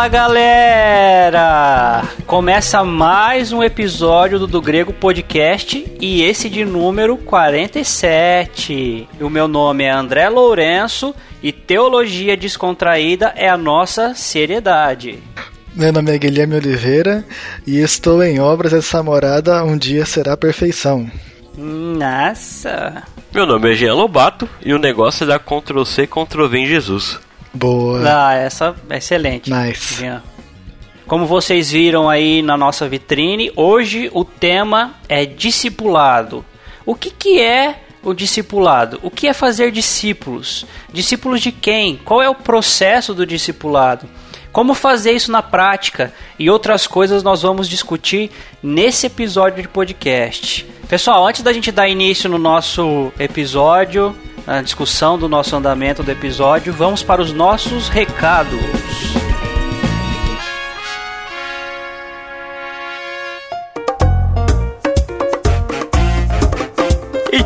Fala galera! Começa mais um episódio do Do Grego Podcast e esse de número 47. O meu nome é André Lourenço e Teologia Descontraída é a nossa seriedade. Meu nome é Guilherme Oliveira e estou em obras essa morada um dia será perfeição. Nossa! Meu nome é Jean Lobato e o negócio é dar Ctrl C, Ctrl V em Jesus. Boa. Ah, essa é excelente. Nice. Jean. Como vocês viram aí na nossa vitrine, hoje o tema é discipulado. O que, que é o discipulado? O que é fazer discípulos? Discípulos de quem? Qual é o processo do discipulado? Como fazer isso na prática e outras coisas nós vamos discutir nesse episódio de podcast. Pessoal, antes da gente dar início no nosso episódio, na discussão do nosso andamento do episódio, vamos para os nossos recados.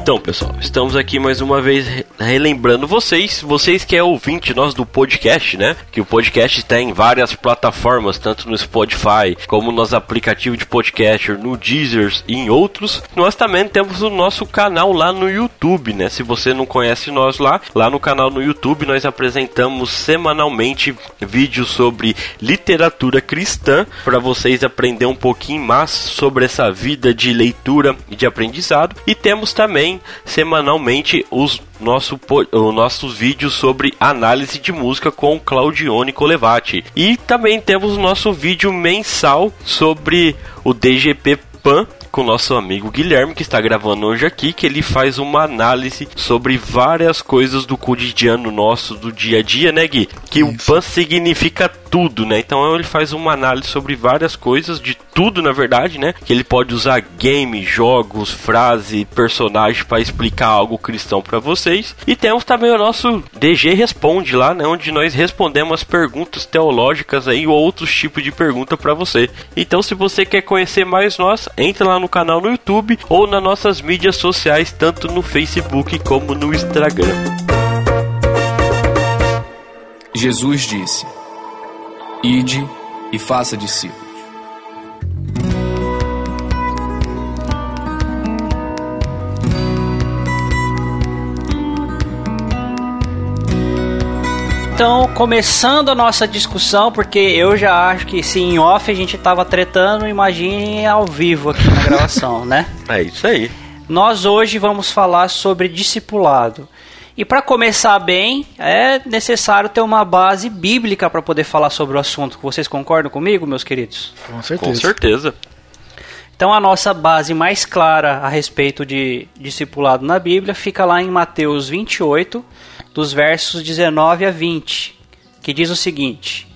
Então, pessoal, estamos aqui mais uma vez re- relembrando vocês, vocês que é ouvinte nós do podcast, né? Que o podcast está em várias plataformas, tanto no Spotify, como nos aplicativos de podcast, no Deezer e em outros. Nós também temos o nosso canal lá no YouTube, né? Se você não conhece nós lá, lá no canal no YouTube nós apresentamos semanalmente vídeos sobre literatura cristã para vocês aprender um pouquinho mais sobre essa vida de leitura e de aprendizado. E temos também semanalmente os nosso, os nossos vídeos sobre análise de música com Claudione Colevati. E também temos o nosso vídeo mensal sobre o DGP Pan com o nosso amigo Guilherme, que está gravando hoje aqui, que ele faz uma análise sobre várias coisas do cotidiano nosso, do dia a dia, né, Gui? Que o Isso. PAN significa tudo, né? Então ele faz uma análise sobre várias coisas, de tudo, na verdade, né? Que ele pode usar game, jogos, frase, personagem para explicar algo cristão para vocês. E temos também o nosso DG Responde lá, né? Onde nós respondemos as perguntas teológicas aí ou outros tipos de pergunta para você. Então, se você quer conhecer mais nós, entre lá no canal no YouTube ou nas nossas mídias sociais, tanto no Facebook como no Instagram. Jesus disse: Ide e faça discípulos. Então, começando a nossa discussão, porque eu já acho que se em off a gente tava tretando, imagine ao vivo aqui na gravação, né? É isso aí. Nós hoje vamos falar sobre discipulado. E para começar bem, é necessário ter uma base bíblica para poder falar sobre o assunto. Vocês concordam comigo, meus queridos? Com Com certeza. certeza. Então a nossa base mais clara a respeito de discipulado na Bíblia fica lá em Mateus 28, dos versos 19 a 20, que diz o seguinte: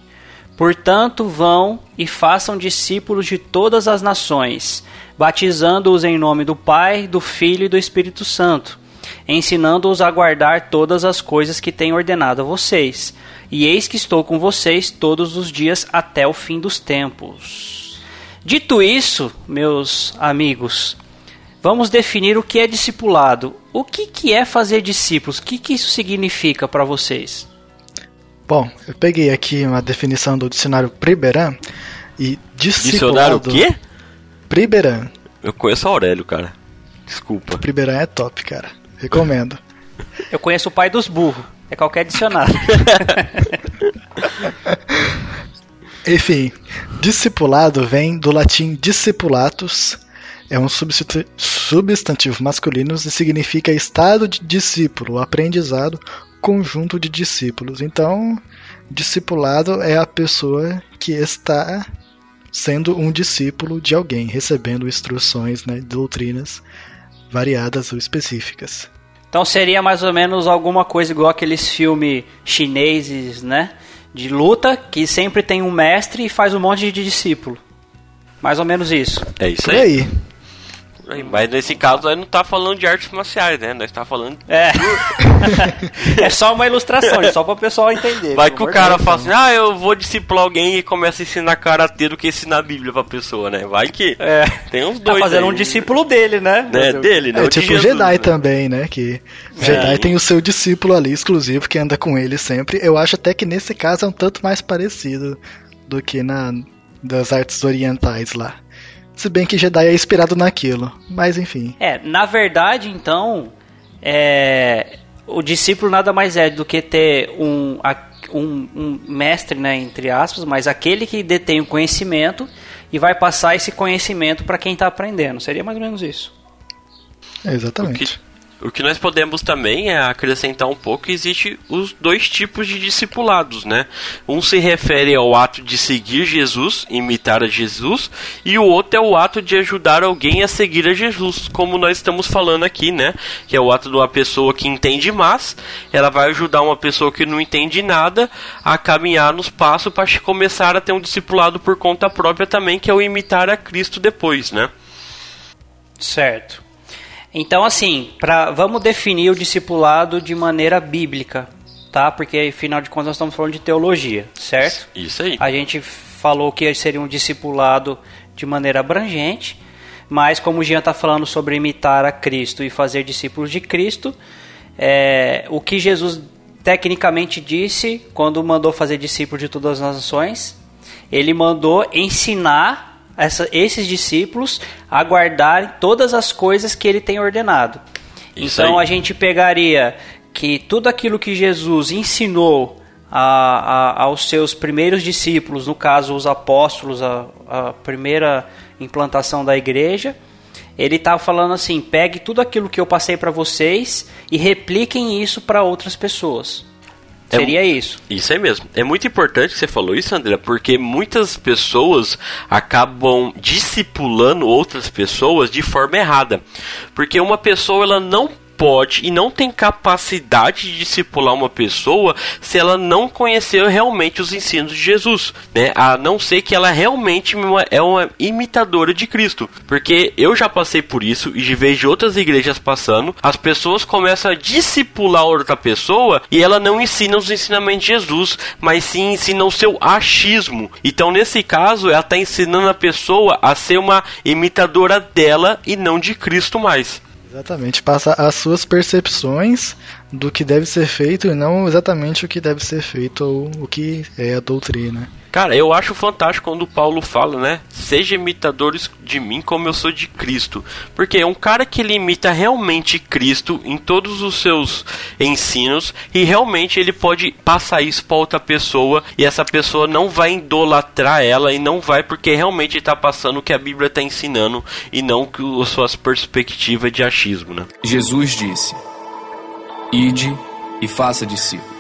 Portanto, vão e façam discípulos de todas as nações, batizando-os em nome do Pai, do Filho e do Espírito Santo, ensinando-os a guardar todas as coisas que tenho ordenado a vocês. E eis que estou com vocês todos os dias até o fim dos tempos. Dito isso, meus amigos, vamos definir o que é discipulado. O que, que é fazer discípulos? O que, que isso significa para vocês? Bom, eu peguei aqui uma definição do dicionário Priberan e Dicionário discipulado... o quê? Priberan. Eu conheço o Aurélio, cara. Desculpa. Priberan é top, cara. Recomendo. Eu conheço o pai dos burros. É qualquer dicionário. Enfim, discipulado vem do latim discipulatus, é um substantivo masculino e significa estado de discípulo, aprendizado, conjunto de discípulos. Então, discipulado é a pessoa que está sendo um discípulo de alguém, recebendo instruções, né, doutrinas variadas ou específicas. Então seria mais ou menos alguma coisa igual aqueles filmes chineses, né? De luta, que sempre tem um mestre e faz um monte de discípulo. Mais ou menos isso. É isso Por aí. aí. Mas nesse caso aí não tá falando de artes marciais, né? Nós tá falando. É. é só uma ilustração, é só para o pessoal entender. Vai que o cara Deus, fala assim: ah, eu vou discipular alguém e começa a ensinar karatê do que ensinar a Bíblia pra pessoa, né? Vai que. É. Tem uns dois. Tá fazendo aí, um discípulo dele, né? É, dele, né? É, tipo Jesus, Jedi né? também, né? Que Jedi tem o seu discípulo ali exclusivo que anda com ele sempre. Eu acho até que nesse caso é um tanto mais parecido do que na das artes orientais lá. Se bem que Jedi é inspirado naquilo, mas enfim. É, na verdade, então, é, o discípulo nada mais é do que ter um, um, um mestre, né, entre aspas, mas aquele que detém o conhecimento e vai passar esse conhecimento para quem está aprendendo. Seria mais ou menos isso. É exatamente. O que nós podemos também é acrescentar um pouco que existe os dois tipos de discipulados, né? Um se refere ao ato de seguir Jesus, imitar a Jesus, e o outro é o ato de ajudar alguém a seguir a Jesus, como nós estamos falando aqui, né? Que é o ato de uma pessoa que entende mais, ela vai ajudar uma pessoa que não entende nada a caminhar nos passos para começar a ter um discipulado por conta própria também, que é o imitar a Cristo depois, né? Certo. Então, assim, pra, vamos definir o discipulado de maneira bíblica, tá? Porque, afinal de contas, nós estamos falando de teologia, certo? Isso aí. A gente falou que seria um discipulado de maneira abrangente, mas como o Jean está falando sobre imitar a Cristo e fazer discípulos de Cristo, é, o que Jesus tecnicamente disse quando mandou fazer discípulos de todas as nações, ele mandou ensinar essa, esses discípulos a guardarem todas as coisas que ele tem ordenado. Isso então aí. a gente pegaria que tudo aquilo que Jesus ensinou a, a, aos seus primeiros discípulos, no caso os apóstolos, a, a primeira implantação da igreja, ele está falando assim: pegue tudo aquilo que eu passei para vocês e repliquem isso para outras pessoas. É Seria é, isso. Isso aí mesmo. É muito importante que você falou isso, André, porque muitas pessoas acabam discipulando outras pessoas de forma errada. Porque uma pessoa ela não pode e não tem capacidade de discipular uma pessoa se ela não conhecer realmente os ensinos de Jesus, né? A não ser que ela realmente é uma imitadora de Cristo. Porque eu já passei por isso e vejo outras igrejas passando, as pessoas começam a discipular outra pessoa e ela não ensina os ensinamentos de Jesus, mas sim ensina o seu achismo. Então, nesse caso, ela está ensinando a pessoa a ser uma imitadora dela e não de Cristo mais. Exatamente, passa as suas percepções do que deve ser feito e não exatamente o que deve ser feito ou o que é a doutrina. Cara, eu acho fantástico quando Paulo fala, né? Seja imitadores de mim como eu sou de Cristo. Porque é um cara que ele imita realmente Cristo em todos os seus ensinos e realmente ele pode passar isso para outra pessoa e essa pessoa não vai idolatrar ela e não vai porque realmente está passando o que a Bíblia está ensinando e não que as suas perspectivas de achismo, né? Jesus disse: Ide e faça discípulos.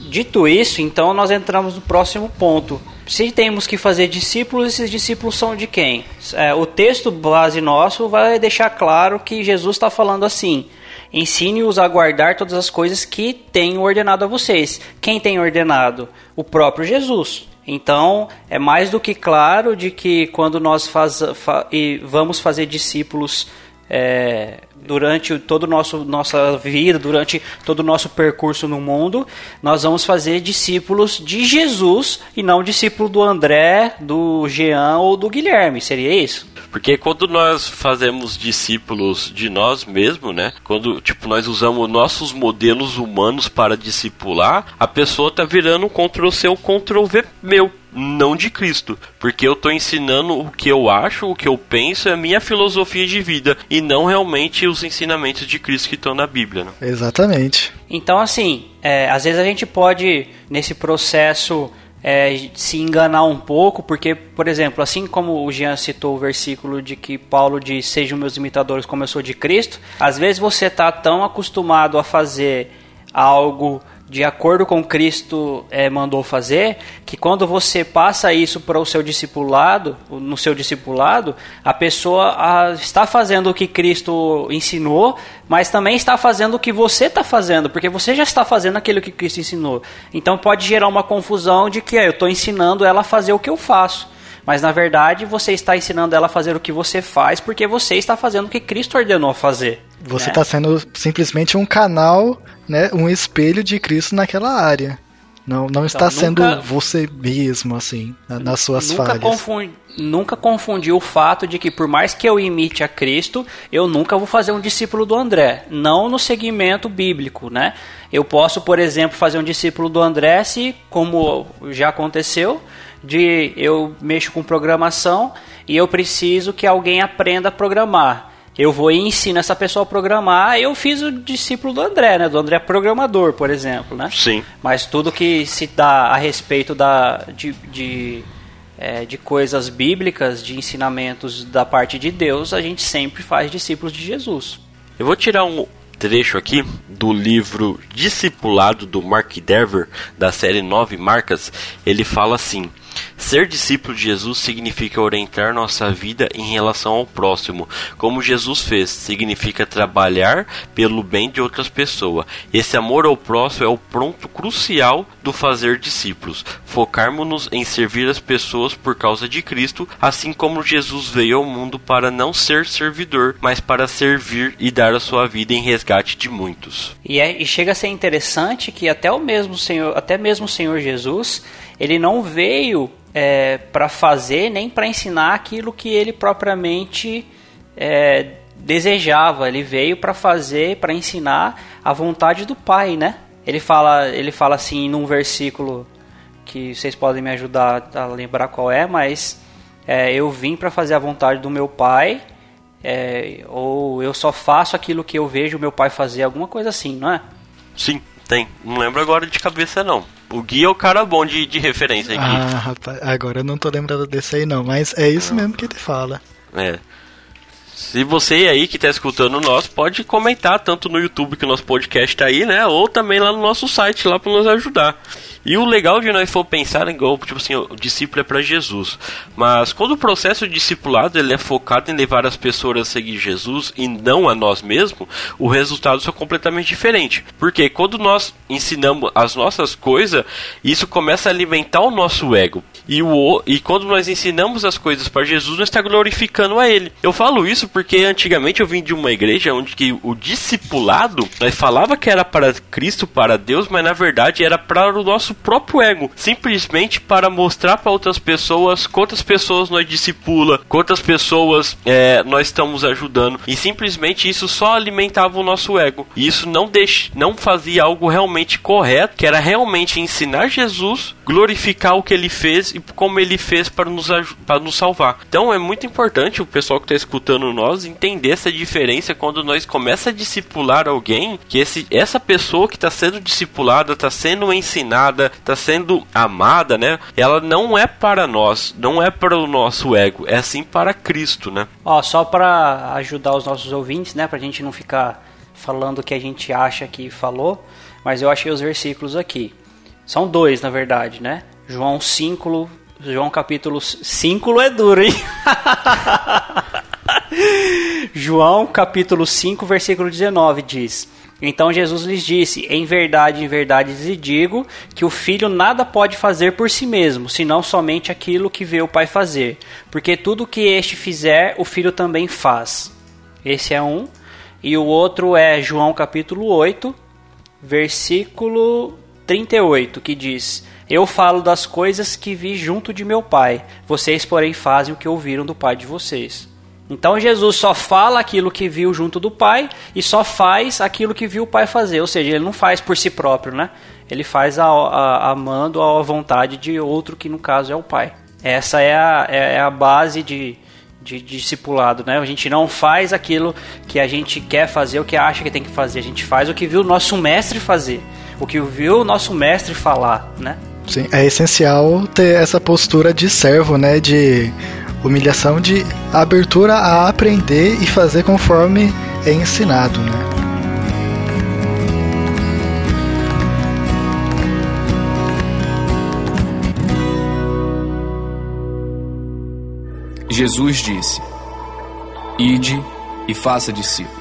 Dito isso, então nós entramos no próximo ponto. Se temos que fazer discípulos, esses discípulos são de quem? É, o texto base nosso vai deixar claro que Jesus está falando assim: ensine-os a guardar todas as coisas que tenho ordenado a vocês. Quem tem ordenado? O próprio Jesus. Então, é mais do que claro de que quando nós faz, fa, vamos fazer discípulos é, durante toda a nossa vida, durante todo o nosso percurso no mundo, nós vamos fazer discípulos de Jesus e não discípulo do André, do Jean ou do Guilherme. Seria isso? Porque quando nós fazemos discípulos de nós mesmos, né? Quando tipo nós usamos nossos modelos humanos para discipular, a pessoa tá virando um Ctrl C ou Ctrl V meu não de Cristo, porque eu estou ensinando o que eu acho, o que eu penso, é a minha filosofia de vida e não realmente os ensinamentos de Cristo que estão na Bíblia. Né? Exatamente. Então, assim, é, às vezes a gente pode, nesse processo, é, se enganar um pouco, porque, por exemplo, assim como o Jean citou o versículo de que Paulo diz: Sejam meus imitadores como eu sou de Cristo, às vezes você está tão acostumado a fazer algo de acordo com Cristo é, mandou fazer, que quando você passa isso para o seu discipulado, no seu discipulado, a pessoa a, está fazendo o que Cristo ensinou, mas também está fazendo o que você está fazendo, porque você já está fazendo aquilo que Cristo ensinou. Então pode gerar uma confusão de que é, eu estou ensinando ela a fazer o que eu faço. mas na verdade você está ensinando ela a fazer o que você faz porque você está fazendo o que Cristo ordenou fazer. Você está sendo simplesmente um canal, né, um espelho de Cristo naquela área. Não, não está Então, sendo nunca- você mesmo, assim, na- nas suas nunca falhas. confundi, nunca confundi o fato de que por mais que eu imite a Cristo, eu nunca vou fazer um discípulo do André, não no segmento bíblico, né? Eu posso, por exemplo, fazer um discípulo do André se, como já aconteceu, de eu mexo com programação e eu preciso que alguém aprenda a programar. Eu vou e ensino essa pessoa a programar. Eu fiz o discípulo do André, né? Do André programador, por exemplo, né? Sim. Mas tudo que se dá a respeito da, de, de, é, de coisas bíblicas, de ensinamentos da parte de Deus, a gente sempre faz discípulos de Jesus. Eu vou tirar um trecho aqui do livro Discipulado do Mark Dever, da série Nove Marcas. Ele fala assim: Ser discípulo de Jesus significa orientar nossa vida em relação ao próximo, como Jesus fez, significa trabalhar pelo bem de outras pessoas. Esse amor ao próximo é o ponto crucial do fazer discípulos. Focarmos-nos em servir as pessoas por causa de Cristo, assim como Jesus veio ao mundo para não ser servidor, mas para servir e dar a sua vida em resgate de muitos. E, é, e chega a ser interessante que até o mesmo Senhor, até mesmo o Senhor Jesus, ele não veio é, para fazer nem para ensinar aquilo que ele propriamente é, desejava. Ele veio para fazer, para ensinar a vontade do Pai, né? Ele fala, ele fala assim num versículo que vocês podem me ajudar a lembrar qual é, mas é, eu vim para fazer a vontade do meu Pai. é, ou eu só faço aquilo que eu vejo meu pai fazer, alguma coisa assim, não é? Sim, tem. Não lembro agora de cabeça não. O Gui é o cara bom de, de referência aqui. Ah, rapaz, agora eu não tô lembrando desse aí não, mas é isso mesmo que ele fala. É. Se você aí que está escutando nós, pode comentar tanto no YouTube que o nosso podcast tá aí, né? Ou também lá no nosso site, lá para nos ajudar. E o legal de nós for pensar em igual, tipo assim, o discípulo é para Jesus. Mas quando o processo de discipulado ele é focado em levar as pessoas a seguir Jesus e não a nós mesmos, o resultado é completamente diferente. Porque quando nós ensinamos as nossas coisas, isso começa a alimentar o nosso ego. E, o, e quando nós ensinamos as coisas para Jesus, nós está glorificando a Ele. Eu falo isso porque antigamente eu vim de uma igreja onde que o discipulado falava que era para Cristo, para Deus, mas na verdade era para o nosso próprio ego, simplesmente para mostrar para outras pessoas quantas pessoas nós discipula, quantas pessoas é, nós estamos ajudando e simplesmente isso só alimentava o nosso ego. E isso não deixa, não fazia algo realmente correto, que era realmente ensinar Jesus, glorificar o que ele fez e como ele fez para nos, para nos salvar. Então é muito importante o pessoal que está escutando nós entender essa diferença quando nós começa a discipular alguém, que esse, essa pessoa que está sendo discipulada, está sendo ensinada, está sendo amada, né? Ela não é para nós, não é para o nosso ego, é sim para Cristo, né? Ó, só para ajudar os nossos ouvintes, né, pra gente não ficar falando o que a gente acha que falou, mas eu achei os versículos aqui. São dois, na verdade, né? João 5, João capítulo 5 é duro, hein? João capítulo 5, versículo 19 diz: Então Jesus lhes disse: Em verdade, em verdade lhes digo que o filho nada pode fazer por si mesmo, senão somente aquilo que vê o pai fazer. Porque tudo que este fizer, o filho também faz. Esse é um. E o outro é João capítulo 8, versículo 38, que diz: Eu falo das coisas que vi junto de meu pai, vocês, porém, fazem o que ouviram do pai de vocês. Então Jesus só fala aquilo que viu junto do pai e só faz aquilo que viu o pai fazer, ou seja, ele não faz por si próprio, né? Ele faz a, a, amando a vontade de outro, que no caso é o pai. Essa é a, é a base de, de, de discipulado, né? A gente não faz aquilo que a gente quer fazer, o que acha que tem que fazer. A gente faz o que viu o nosso mestre fazer, o que viu o nosso mestre falar, né? Sim, é essencial ter essa postura de servo, né? De humilhação, de abertura a aprender e fazer conforme é ensinado, né? Jesus disse: Ide e faça discípulos.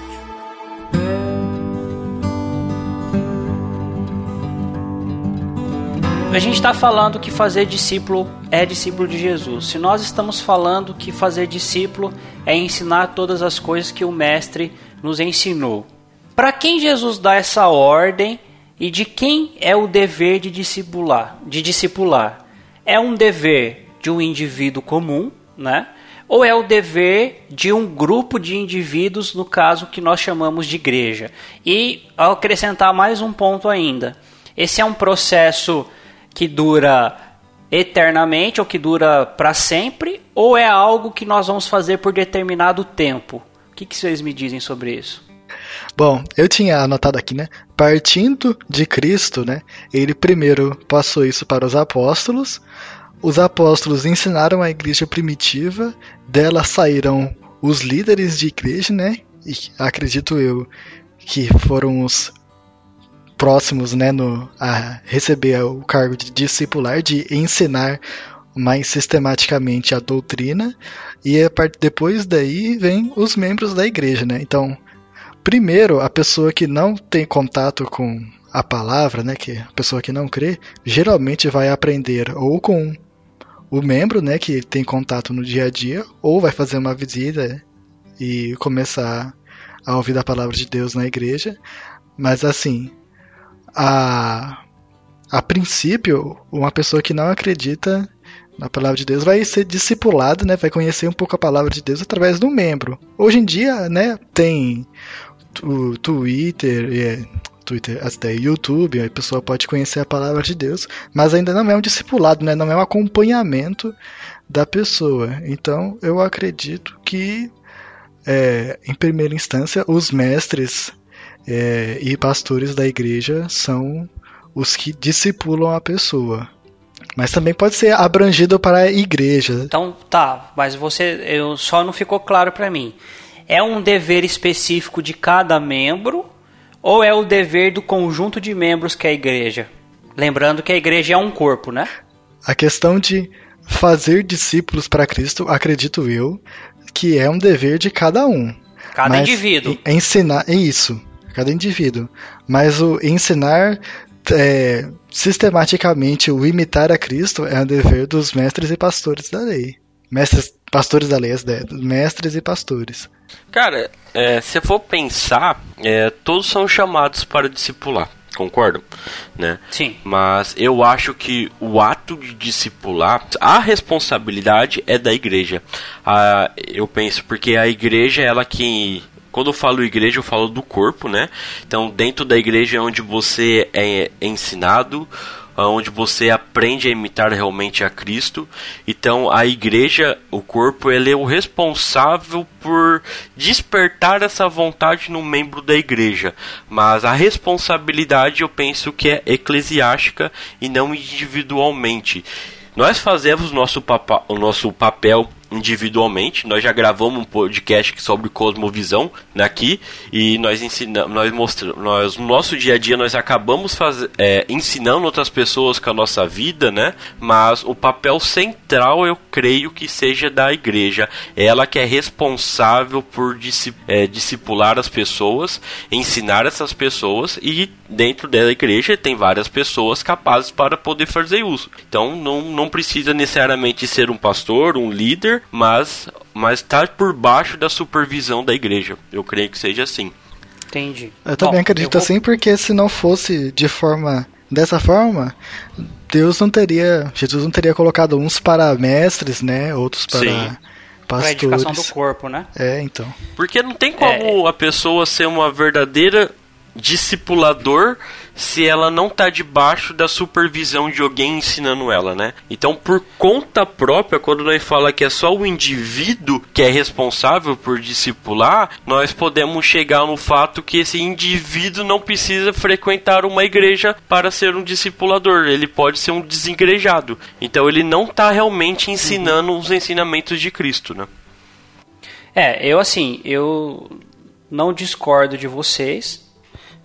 A gente está falando que fazer discípulo é discípulo de Jesus, se nós estamos falando que fazer discípulo é ensinar todas as coisas que o Mestre nos ensinou, para quem Jesus dá essa ordem e de quem é o dever de discipular? De discipular é um dever de um indivíduo comum, né? Ou é o dever de um grupo de indivíduos, no caso que nós chamamos de igreja? E ao acrescentar mais um ponto ainda, esse é um processo que dura eternamente ou que dura para sempre, ou é algo que nós vamos fazer por determinado tempo? O que, que vocês me dizem sobre isso? Bom, eu tinha anotado aqui, né? Partindo de Cristo, né? Ele primeiro passou isso para os apóstolos. Os apóstolos ensinaram a igreja primitiva, dela saíram os líderes de igreja, né? E acredito eu que foram os próximos, né, no, a receber o cargo de discipular, de ensinar mais sistematicamente a doutrina, e a part... depois daí vem os membros da igreja, né? Então, primeiro, a pessoa que não tem contato com a palavra, né, que a pessoa que não crê, geralmente vai aprender ou com o membro, né, que tem contato no dia a dia, ou vai fazer uma visita e começar a ouvir a palavra de Deus na igreja. Mas assim, a a princípio, uma pessoa que não acredita na palavra de Deus vai ser discipulado, né? Vai conhecer um pouco a palavra de Deus através do membro. Hoje em dia, né, tem o Twitter, é, Twitter, até YouTube, a pessoa pode conhecer a palavra de Deus, mas ainda não é um discipulado, né? Não é um acompanhamento da pessoa. Então, eu acredito que é, em primeira instância, os mestres é, e pastores da igreja são os que discipulam a pessoa. Mas também pode ser abrangido para a igreja. Então tá, mas você eu, só não ficou claro para mim. É um dever específico de cada membro ou é o dever do conjunto de membros que é a igreja? Lembrando que a igreja é um corpo, né? A questão de fazer discípulos para Cristo, acredito eu, que é um dever de cada um. Cada Mas indivíduo. Ensinar, é isso cada indivíduo. Mas o ensinar é, sistematicamente o imitar a Cristo é um dever dos mestres e pastores da lei. Mestres, pastores da lei, mestres e pastores. Cara, é, se for pensar, é, todos são chamados para discipular, concordam? Né? Sim. Mas eu acho que o ato de discipular, a responsabilidade é da igreja. Ah, eu penso porque a igreja é ela que quando eu falo igreja, eu falo do corpo, né? Então, dentro da igreja é onde você é ensinado, onde você aprende a imitar realmente a Cristo. Então, a igreja, o corpo, ele é o responsável por despertar essa vontade no membro da igreja. Mas a responsabilidade, eu penso que é eclesiástica e não individualmente. Nós fazemos nosso o nosso papel individualmente. Nós já gravamos um podcast sobre cosmovisão aqui e nós ensinamos, nós mostramos, nós no nosso dia a dia nós acabamos faz, é, ensinando outras pessoas com a nossa vida, né? Mas o papel central eu creio que seja da igreja, ela que é responsável por é, discipular as pessoas, ensinar essas pessoas e dentro da igreja tem várias pessoas capazes para poder fazer uso. Então não, não precisa necessariamente ser um pastor, um líder mas mas está por baixo da supervisão da igreja. Eu creio que seja assim. Entendi. Eu também Bom, acredito eu vou... assim, porque se não fosse de forma dessa forma, Deus não teria, Jesus não teria colocado uns para mestres, né, outros para Sim. pastores. Para edificação do corpo, né? É, então. Porque não tem como é... a pessoa ser uma verdadeira discipulador se ela não está debaixo da supervisão de alguém ensinando ela, né? Então, por conta própria, quando nós fala que é só o indivíduo que é responsável por discipular, nós podemos chegar no fato que esse indivíduo não precisa frequentar uma igreja para ser um discipulador, ele pode ser um desengrejado. Então, ele não está realmente ensinando uhum. os ensinamentos de Cristo, né? É, eu assim, eu não discordo de vocês,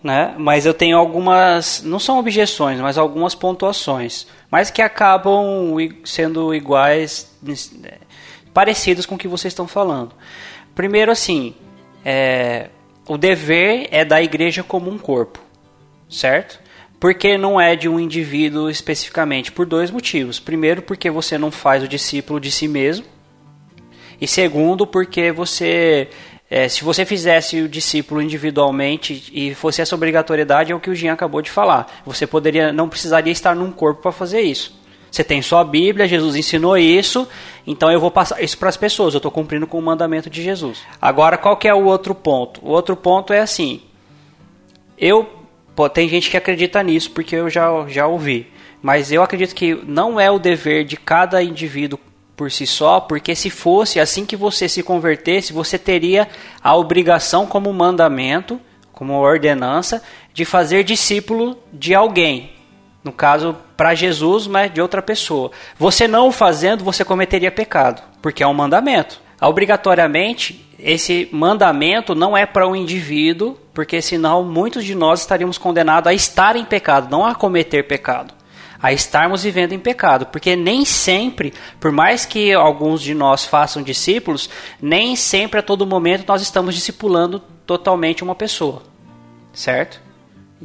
né? Mas eu tenho algumas, não são objeções, mas algumas pontuações, mas que acabam sendo iguais, parecidas com o que vocês estão falando. Primeiro, assim, é, o dever é da igreja como um corpo, certo? porque não é de um indivíduo especificamente, por dois motivos. Primeiro, porque você não faz o discípulo de si mesmo. E segundo, porque você é, se você fizesse o discípulo individualmente e fosse essa obrigatoriedade, é o que o Jean acabou de falar. Você poderia, não precisaria estar num corpo para fazer isso. Você tem só a Bíblia, Jesus ensinou isso, então eu vou passar isso para as pessoas. Eu estou cumprindo com o mandamento de Jesus. Agora, qual que é o outro ponto? O outro ponto é assim: eu pô, tem gente que acredita nisso porque eu já já ouvi, mas eu acredito que não é o dever de cada indivíduo por si só, porque se fosse assim que você se convertesse, você teria a obrigação como mandamento, como ordenança, de fazer discípulo de alguém. No caso, para Jesus, mas de outra pessoa. Você não o fazendo, você cometeria pecado, porque é um mandamento. Obrigatoriamente, esse mandamento não é para o um indivíduo, porque senão muitos de nós estaríamos condenados a estar em pecado, não a cometer pecado a estarmos vivendo em pecado, porque nem sempre, por mais que alguns de nós façam discípulos, nem sempre a todo momento nós estamos discipulando totalmente uma pessoa, certo?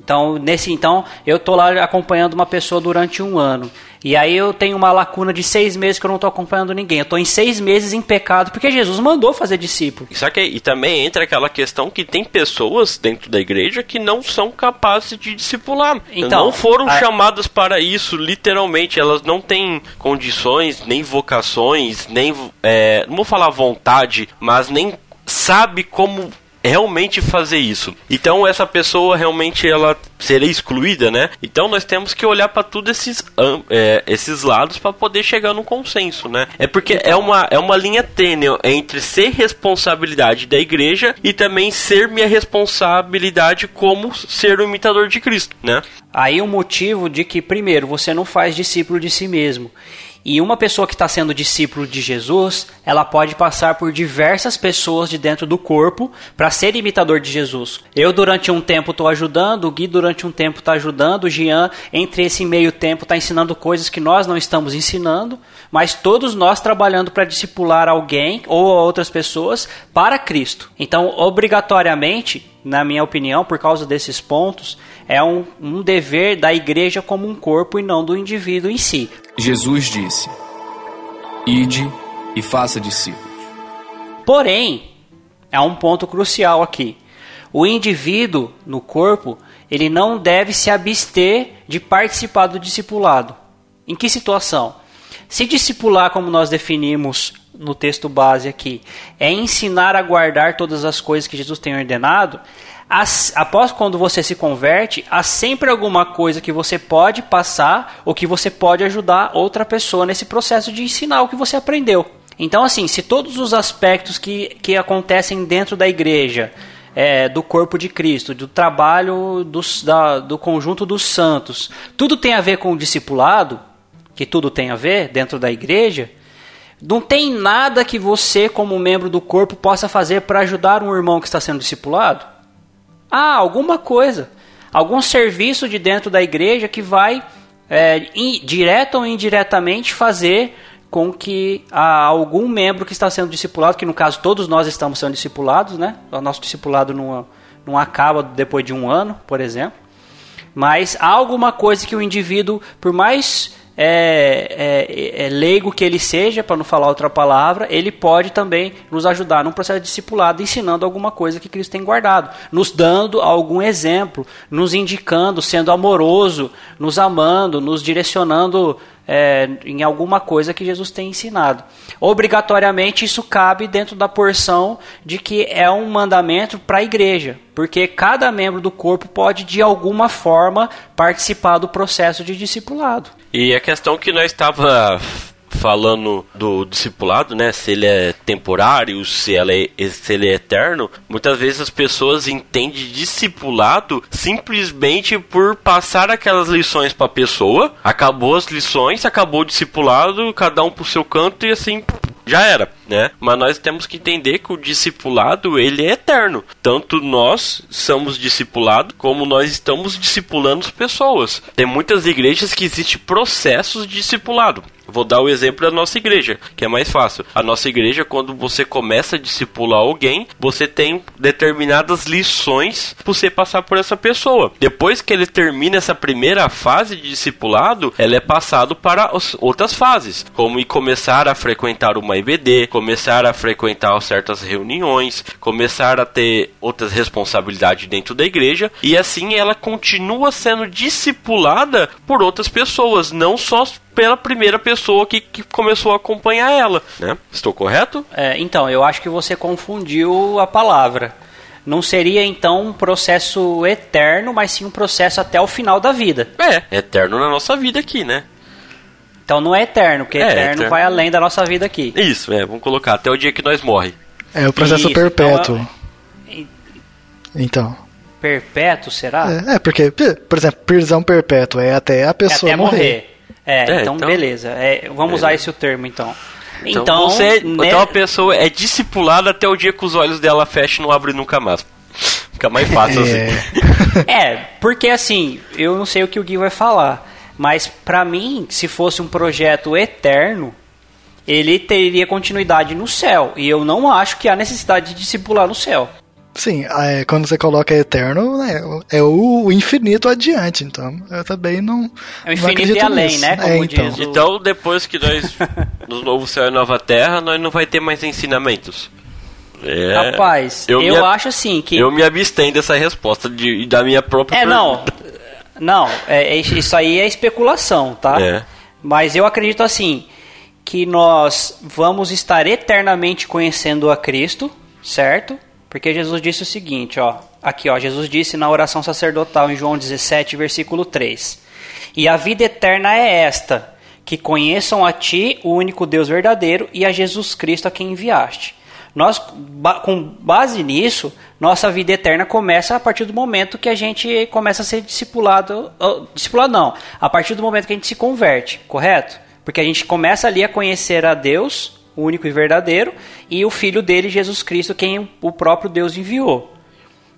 Então, nesse então, eu estou lá acompanhando uma pessoa durante um ano. E aí eu tenho uma lacuna de seis meses que eu não estou acompanhando ninguém. Eu estou em seis meses em pecado, porque Jesus mandou fazer discípulo. Só que, e também entra aquela questão que tem pessoas dentro da igreja que não são capazes de discipular. Então, não foram a... chamadas para isso, literalmente. Elas não têm condições, nem vocações, nem. É, não vou falar vontade, mas nem sabe como realmente fazer isso. Então essa pessoa realmente ela seria excluída, né? Então nós temos que olhar para todos esses é, esses lados para poder chegar num consenso, né? É porque é uma é uma linha tênue entre ser responsabilidade da igreja e também ser minha responsabilidade como ser o imitador de Cristo, né? Aí o motivo de que primeiro você não faz discípulo de si mesmo e uma pessoa que está sendo discípulo de Jesus, ela pode passar por diversas pessoas de dentro do corpo para ser imitador de Jesus. Eu, durante um tempo, estou ajudando, o Gui, durante um tempo, está ajudando, o Jean, entre esse meio tempo, está ensinando coisas que nós não estamos ensinando, mas todos nós trabalhando para discipular alguém ou outras pessoas para Cristo. Então, obrigatoriamente, na minha opinião, por causa desses pontos, é um, um dever da igreja como um corpo e não do indivíduo em si. Jesus disse: Ide e faça discípulos. Porém, há um ponto crucial aqui. O indivíduo no corpo, ele não deve se abster de participar do discipulado. Em que situação? Se discipular, como nós definimos no texto base aqui, é ensinar a guardar todas as coisas que Jesus tem ordenado, após quando você se converte, há sempre alguma coisa que você pode passar ou que você pode ajudar outra pessoa nesse processo de ensinar o que você aprendeu. Então, assim, se todos os aspectos que, que acontecem dentro da igreja, é, do corpo de Cristo, do trabalho dos, da, do conjunto dos santos, tudo tem a ver com o discipulado, que tudo tem a ver dentro da igreja, não tem nada que você, como membro do corpo, possa fazer para ajudar um irmão que está sendo discipulado? Ah, alguma coisa. Algum serviço de dentro da igreja que vai, é, in, direta ou indiretamente, fazer com que algum membro que está sendo discipulado, que no caso todos nós estamos sendo discipulados, né? O nosso discipulado não, não acaba depois de um ano, por exemplo. Mas há alguma coisa que o indivíduo, por mais é, é, é leigo que ele seja, para não falar outra palavra, ele pode também nos ajudar num processo discipulado, ensinando alguma coisa que Cristo tem guardado, nos dando algum exemplo, nos indicando, sendo amoroso, nos amando, nos direcionando é, em alguma coisa que Jesus tem ensinado. Obrigatoriamente, isso cabe dentro da porção de que é um mandamento para a igreja, porque cada membro do corpo pode, de alguma forma, participar do processo de discipulado. E a questão que nós estava falando do discipulado, né? Se ele é temporário, se, ela é, se ele é eterno, muitas vezes as pessoas entendem discipulado simplesmente por passar aquelas lições para a pessoa. Acabou as lições, acabou o discipulado, cada um pro seu canto e assim já era, né? Mas nós temos que entender que o discipulado ele é eterno. Tanto nós somos discipulados como nós estamos discipulando as pessoas. Tem muitas igrejas que existem processos de discipulado Vou dar o exemplo da nossa igreja, que é mais fácil. A nossa igreja, quando você começa a discipular alguém, você tem determinadas lições para você passar por essa pessoa. Depois que ele termina essa primeira fase de discipulado, ela é passado para as outras fases, como começar a frequentar uma IBD, começar a frequentar certas reuniões, começar a ter outras responsabilidades dentro da igreja e assim ela continua sendo discipulada por outras pessoas, não só pela primeira pessoa que, que começou a acompanhar ela, né? Estou correto? É, então, eu acho que você confundiu a palavra. Não seria então um processo eterno, mas sim um processo até o final da vida. É, eterno na nossa vida aqui, né? Então não é eterno, porque é, eterno, eterno, vai além da nossa vida aqui. Isso, é, vamos colocar até o dia que nós morre. É o processo Isso, perpétuo. Então, então. Perpétuo, será? É, é, porque, por exemplo, prisão perpétua é até a pessoa é até morrer. morrer. É, é então, então, beleza. É, vamos usar esse o termo então. Então, então, você, né? então a pessoa é discipulada até o dia que os olhos dela fecham e não abrem nunca mais. Fica mais fácil é. assim. é, porque assim, eu não sei o que o Gui vai falar, mas para mim, se fosse um projeto eterno, ele teria continuidade no céu. E eu não acho que há necessidade de discipular no céu. Sim, é, quando você coloca eterno, né, é o infinito adiante, então eu também não. É o infinito e além, nisso. né? Como é, então. O... então, depois que nós, no novo céu e nova terra, nós não vai ter mais ensinamentos. É, Rapaz, eu, eu me, acho assim que. Eu me abstenho dessa resposta de, da minha própria. É, não. Não, é, é, isso aí é especulação, tá? É. Mas eu acredito assim que nós vamos estar eternamente conhecendo a Cristo, certo? Porque Jesus disse o seguinte, ó, aqui, ó, Jesus disse na oração sacerdotal em João 17, versículo 3: "E a vida eterna é esta, que conheçam a ti, o único Deus verdadeiro, e a Jesus Cristo a quem enviaste." Nós, com base nisso, nossa vida eterna começa a partir do momento que a gente começa a ser discipulado, discipulado não, a partir do momento que a gente se converte, correto? Porque a gente começa ali a conhecer a Deus, o único e verdadeiro, e o Filho dele, Jesus Cristo, quem o próprio Deus enviou.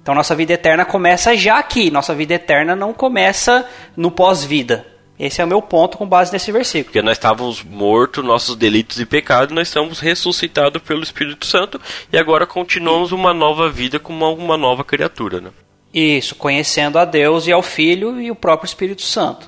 Então nossa vida eterna começa já aqui, nossa vida eterna não começa no pós-vida. Esse é o meu ponto com base nesse versículo. Porque nós estávamos mortos, nossos delitos e pecados, nós estamos ressuscitados pelo Espírito Santo e agora continuamos uma nova vida com uma, uma nova criatura. Né? Isso, conhecendo a Deus e ao Filho e o próprio Espírito Santo.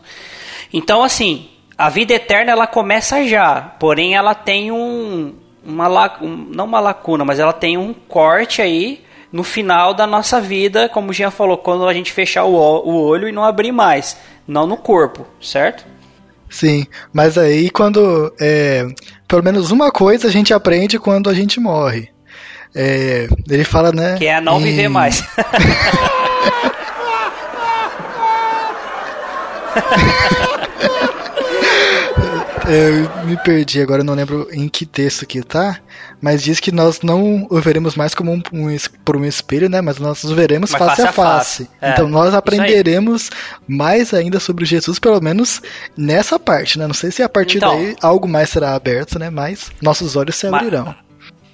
Então, assim, a vida eterna ela começa já, porém ela tem um, uma um, não uma lacuna, mas ela tem um corte aí no final da nossa vida, como o Jean falou, quando a gente fechar o, o olho e não abrir mais, não no corpo, certo? Sim, mas aí quando é, pelo menos uma coisa a gente aprende quando a gente morre. É, ele fala, né? Que é não em... viver mais. Eu me perdi agora, não lembro em que texto que tá, mas diz que nós não o veremos mais como um, um por um espelho, né? Mas nós o veremos face, face, a face. face. É, então nós aprenderemos mais ainda sobre Jesus, pelo menos nessa parte, né? Não sei se a partir então, daí algo mais será aberto, né? Mas nossos olhos se abrirão.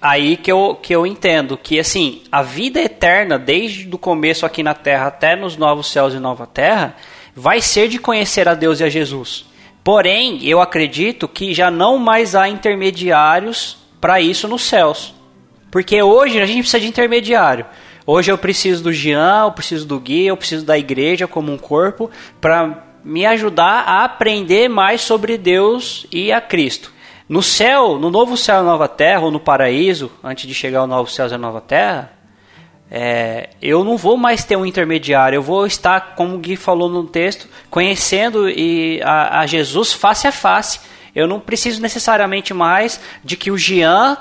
Aí que eu, que eu entendo que, assim, a vida eterna, desde o começo aqui na Terra até nos novos céus e nova Terra, vai ser de conhecer a Deus e a Jesus. Porém, eu acredito que já não mais há intermediários para isso nos céus. Porque hoje a gente precisa de intermediário. Hoje eu preciso do Jean, eu preciso do Gui, eu preciso da igreja como um corpo para me ajudar a aprender mais sobre Deus e a Cristo. No céu, no novo céu e nova terra, ou no paraíso, antes de chegar ao novo céu e a nova terra, é, eu não vou mais ter um intermediário, eu vou estar, como o Gui falou no texto, conhecendo e a, a Jesus face a face. Eu não preciso necessariamente mais de que o Jean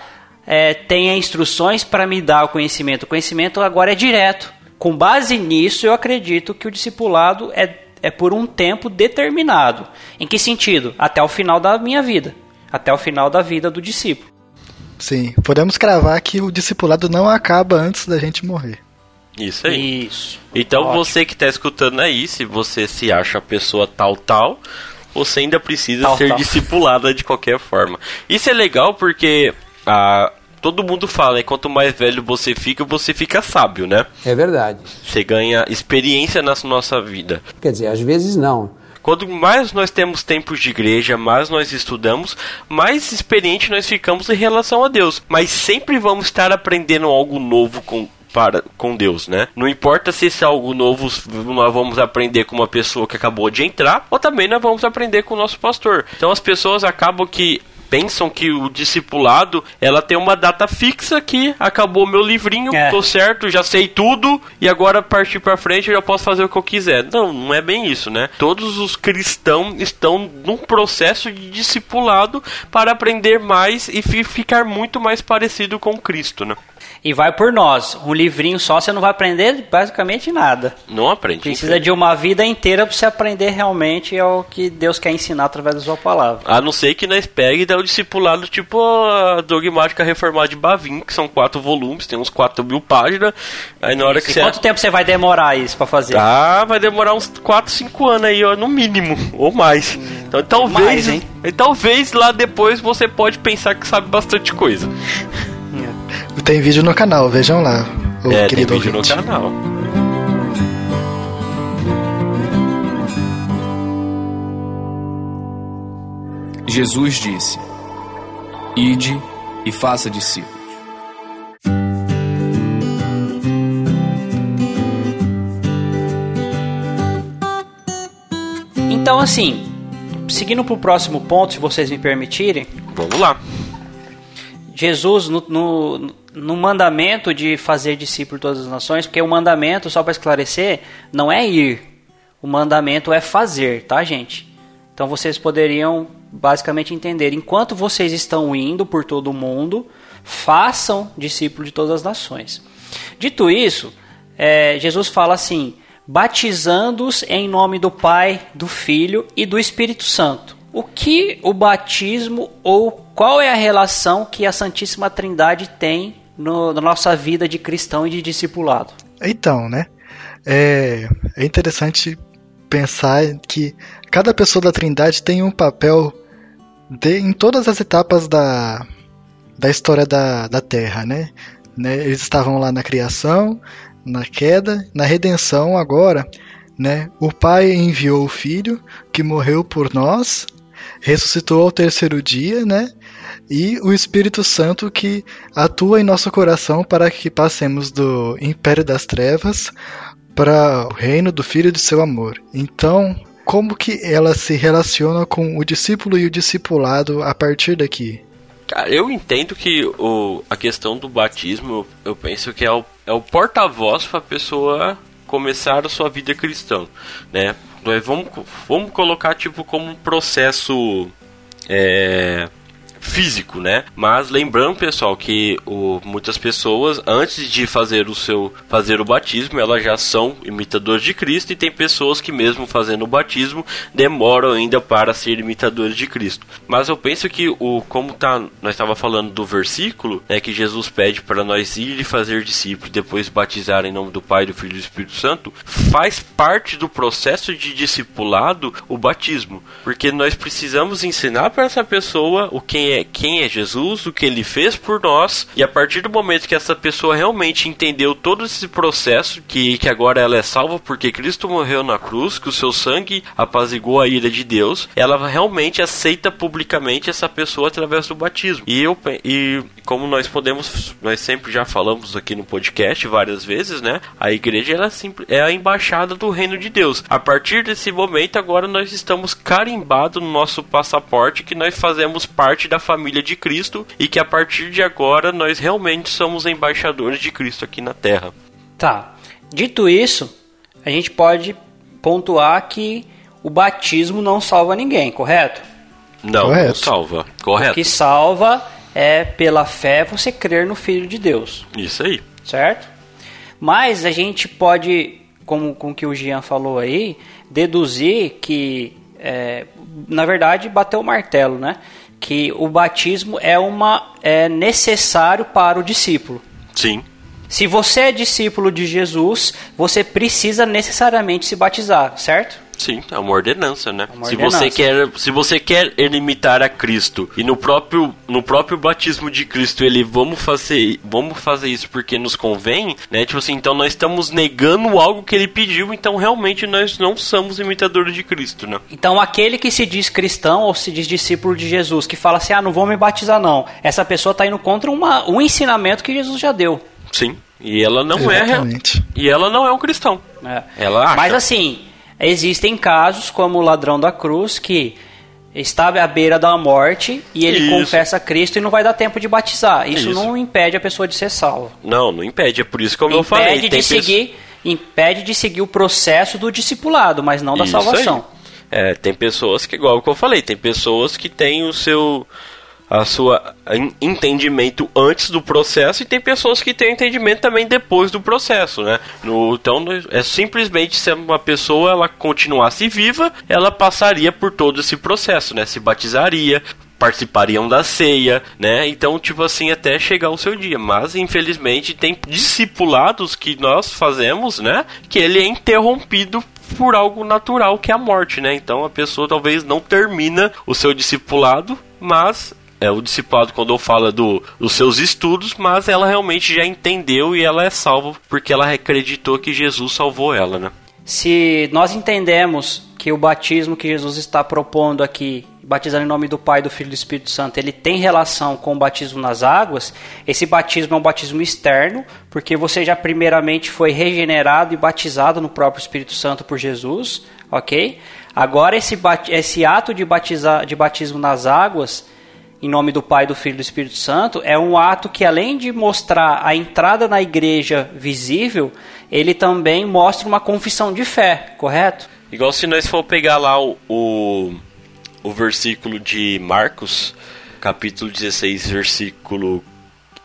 é, tenha instruções para me dar o conhecimento. O conhecimento agora é direto. Com base nisso, eu acredito que o discipulado é, é por um tempo determinado. Em que sentido? Até o final da minha vida. Até o final da vida do discípulo. Sim, podemos cravar que o discipulado não acaba antes da gente morrer. Isso aí. Isso. Então Ótimo. você que está escutando aí, se você se acha a pessoa tal tal, você ainda precisa tal, ser tal. discipulada de qualquer forma. Isso é legal porque ah, todo mundo fala, é quanto mais velho você fica, você fica sábio, né? É verdade. Você ganha experiência na nossa vida. Quer dizer, às vezes não. Quanto mais nós temos tempos de igreja, mais nós estudamos, mais experiente nós ficamos em relação a Deus. Mas sempre vamos estar aprendendo algo novo com, para com Deus, né? Não importa se é algo novo nós vamos aprender com uma pessoa que acabou de entrar, ou também nós vamos aprender com o nosso pastor. Então as pessoas acabam que pensam que o discipulado ela tem uma data fixa que acabou meu livrinho, é. tô certo, já sei tudo e agora partir para frente eu já posso fazer o que eu quiser. Não, não é bem isso, né? Todos os cristãos estão num processo de discipulado para aprender mais e ficar muito mais parecido com Cristo, né? E vai por nós. Um livrinho só você não vai aprender basicamente nada. Não aprende. Precisa de uma vida inteira para você aprender realmente o que Deus quer ensinar através da sua palavra. A não ser que nós pegue e dê o discipulado tipo a dogmática reformada de Bavin, que são quatro volumes, tem uns quatro mil páginas. Aí na hora que você... Quanto tempo você vai demorar isso para fazer? Ah, vai demorar uns 4, 5 anos aí, ó, no mínimo, ou mais. Hum, então talvez, mais, talvez lá depois você pode pensar que sabe bastante coisa. Tem vídeo no canal, vejam lá. O é, tem vídeo ouvinte. no canal. Jesus disse: Ide e faça discípulos. Então, assim, seguindo para o próximo ponto, se vocês me permitirem. Vamos lá. Jesus, no, no, no mandamento de fazer discípulo de todas as nações, porque o mandamento, só para esclarecer, não é ir. O mandamento é fazer, tá, gente? Então vocês poderiam basicamente entender: enquanto vocês estão indo por todo o mundo, façam discípulo de todas as nações. Dito isso, é, Jesus fala assim: batizando-os em nome do Pai, do Filho e do Espírito Santo. O que o batismo ou qual é a relação que a Santíssima Trindade tem no, na nossa vida de cristão e de discipulado. Então, né? É, é interessante pensar que cada pessoa da Trindade tem um papel de, em todas as etapas da, da história da, da Terra, né? né? Eles estavam lá na criação, na queda, na redenção agora, né? O Pai enviou o Filho que morreu por nós, ressuscitou ao terceiro dia, né? E o Espírito Santo que atua em nosso coração para que passemos do império das trevas para o reino do Filho de seu amor. Então, como que ela se relaciona com o discípulo e o discipulado a partir daqui? Cara, eu entendo que o, a questão do batismo, eu penso que é o, é o porta-voz para a pessoa começar a sua vida cristã, né? Vamos, vamos colocar tipo como um processo é, físico, né? Mas lembrando, pessoal, que o, muitas pessoas antes de fazer o seu fazer o batismo, elas já são imitadores de Cristo e tem pessoas que mesmo fazendo o batismo demoram ainda para ser imitadores de Cristo. Mas eu penso que o como tá, nós estava falando do versículo, né, que Jesus pede para nós ir e fazer discípulos, depois batizar em nome do Pai, do Filho e do Espírito Santo, faz parte do processo de discipulado o batismo, porque nós precisamos ensinar para essa pessoa o quem é quem é Jesus, o que ele fez por nós, e a partir do momento que essa pessoa realmente entendeu todo esse processo, que, que agora ela é salva porque Cristo morreu na cruz, que o seu sangue apazigou a ira de Deus, ela realmente aceita publicamente essa pessoa através do batismo. E eu e como nós podemos, nós sempre já falamos aqui no podcast várias vezes, né? A igreja ela é a embaixada do reino de Deus. A partir desse momento agora nós estamos carimbados no nosso passaporte que nós fazemos parte da da família de Cristo e que a partir de agora nós realmente somos embaixadores de Cristo aqui na Terra. Tá. Dito isso, a gente pode pontuar que o batismo não salva ninguém, correto? Não, correto. não salva. Correto. O que salva é pela fé você crer no Filho de Deus. Isso aí. Certo? Mas a gente pode, como com que o Jean falou aí, deduzir que, é, na verdade, bateu o martelo, né? Que o batismo é uma é necessário para o discípulo. Sim. Se você é discípulo de Jesus, você precisa necessariamente se batizar, certo? Sim, é uma ordenança, né? Uma se ordenança. você quer, se você quer imitar a Cristo e no próprio no próprio batismo de Cristo ele vamos fazer, vamos fazer isso porque nos convém, né? Tipo assim, então nós estamos negando algo que ele pediu, então realmente nós não somos imitadores de Cristo, né? Então, aquele que se diz cristão ou se diz discípulo de Jesus, que fala assim, ah, não vou me batizar não, essa pessoa está indo contra uma, um ensinamento que Jesus já deu. Sim. E ela não é Exatamente. e ela não é um cristão. né? Ela acha. Mas assim, existem casos como o ladrão da cruz que está à beira da morte e ele Isso. confessa a Cristo e não vai dar tempo de batizar. Isso, Isso. não impede a pessoa de ser salva. Não, não impede, é por isso como eu impede falei, de tem seguir, impede de seguir o processo do discipulado, mas não da Isso salvação. aí. É, tem pessoas que, igual que eu falei, tem pessoas que têm o seu a sua en- entendimento antes do processo e tem pessoas que têm entendimento também depois do processo, né? No, então é simplesmente se uma pessoa ela continuasse viva, ela passaria por todo esse processo, né? Se batizaria, participariam da ceia, né? Então, tipo assim, até chegar o seu dia. Mas, infelizmente, tem discipulados que nós fazemos, né? Que ele é interrompido por algo natural, que é a morte, né? Então, a pessoa talvez não termina o seu discipulado, mas é o discipulado quando eu falo do, dos seus estudos, mas ela realmente já entendeu e ela é salva porque ela acreditou que Jesus salvou ela, né? Se nós entendemos que o batismo que Jesus está propondo aqui, batizando em nome do Pai, do Filho e do Espírito Santo, ele tem relação com o batismo nas águas, esse batismo é um batismo externo, porque você já primeiramente foi regenerado e batizado no próprio Espírito Santo por Jesus, ok? Agora esse, esse ato de, batizar, de batismo nas águas, em nome do Pai, do Filho e do Espírito Santo, é um ato que além de mostrar a entrada na igreja visível, ele também mostra uma confissão de fé, correto? Igual se nós for pegar lá o, o, o versículo de Marcos, capítulo 16, versículo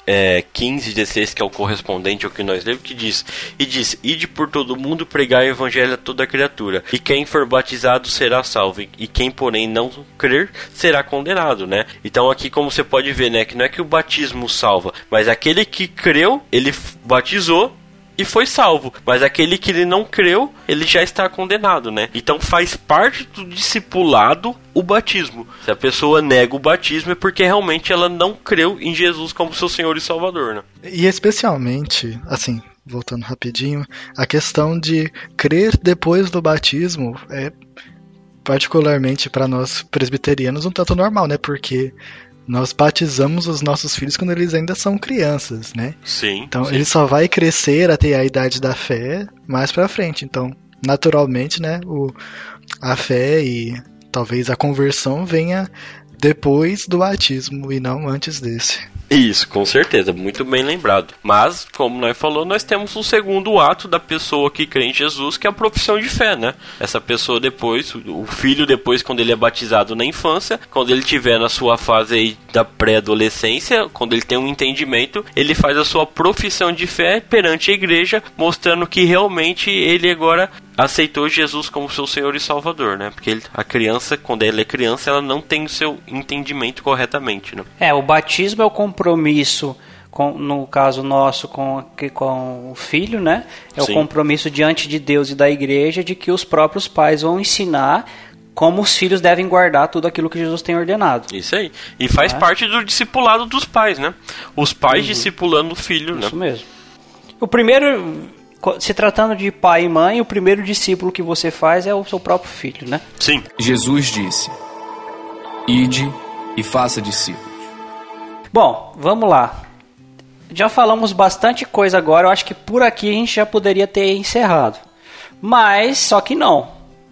é, 15 e 16, que é o correspondente ao que nós lemos, que diz: E diz: Ide por todo mundo pregar o evangelho a toda criatura, e quem for batizado será salvo, e quem, porém, não crer será condenado, né? Então, aqui, como você pode ver, né, que não é que o batismo salva, mas aquele que creu, ele batizou e foi salvo. Mas aquele que ele não creu, ele já está condenado, né? Então faz parte do discipulado o batismo. Se a pessoa nega o batismo é porque realmente ela não creu em Jesus como seu Senhor e Salvador, né? E especialmente, assim, voltando rapidinho, a questão de crer depois do batismo é particularmente para nós presbiterianos um tanto normal, né? Porque nós batizamos os nossos filhos quando eles ainda são crianças, né? Sim. Então sim. ele só vai crescer até a idade da fé mais pra frente. Então, naturalmente, né, o, a fé e talvez a conversão venha depois do batismo e não antes desse. Isso, com certeza, muito bem lembrado. Mas, como nós falou, nós temos um segundo ato da pessoa que crê em Jesus, que é a profissão de fé, né? Essa pessoa depois, o filho depois, quando ele é batizado na infância, quando ele tiver na sua fase aí da pré-adolescência, quando ele tem um entendimento, ele faz a sua profissão de fé perante a igreja, mostrando que realmente ele agora aceitou Jesus como seu Senhor e Salvador, né? Porque ele- a criança, quando ela é criança, ela não tem o seu entendimento corretamente, né? É, o batismo é o compromisso, com, no caso nosso, com, com o filho, né? É Sim. o compromisso diante de Deus e da igreja de que os próprios pais vão ensinar como os filhos devem guardar tudo aquilo que Jesus tem ordenado. Isso aí. E faz É. parte do discipulado dos pais, né? Os pais discipulando o filho, né? Isso mesmo. O primeiro, se tratando de pai e mãe, o primeiro discípulo que você faz é o seu próprio filho, né? Sim. Jesus disse: Ide e faça discípulos. Bom, vamos lá. Já falamos bastante coisa agora, eu acho que por aqui a gente já poderia ter encerrado. Mas, só que não,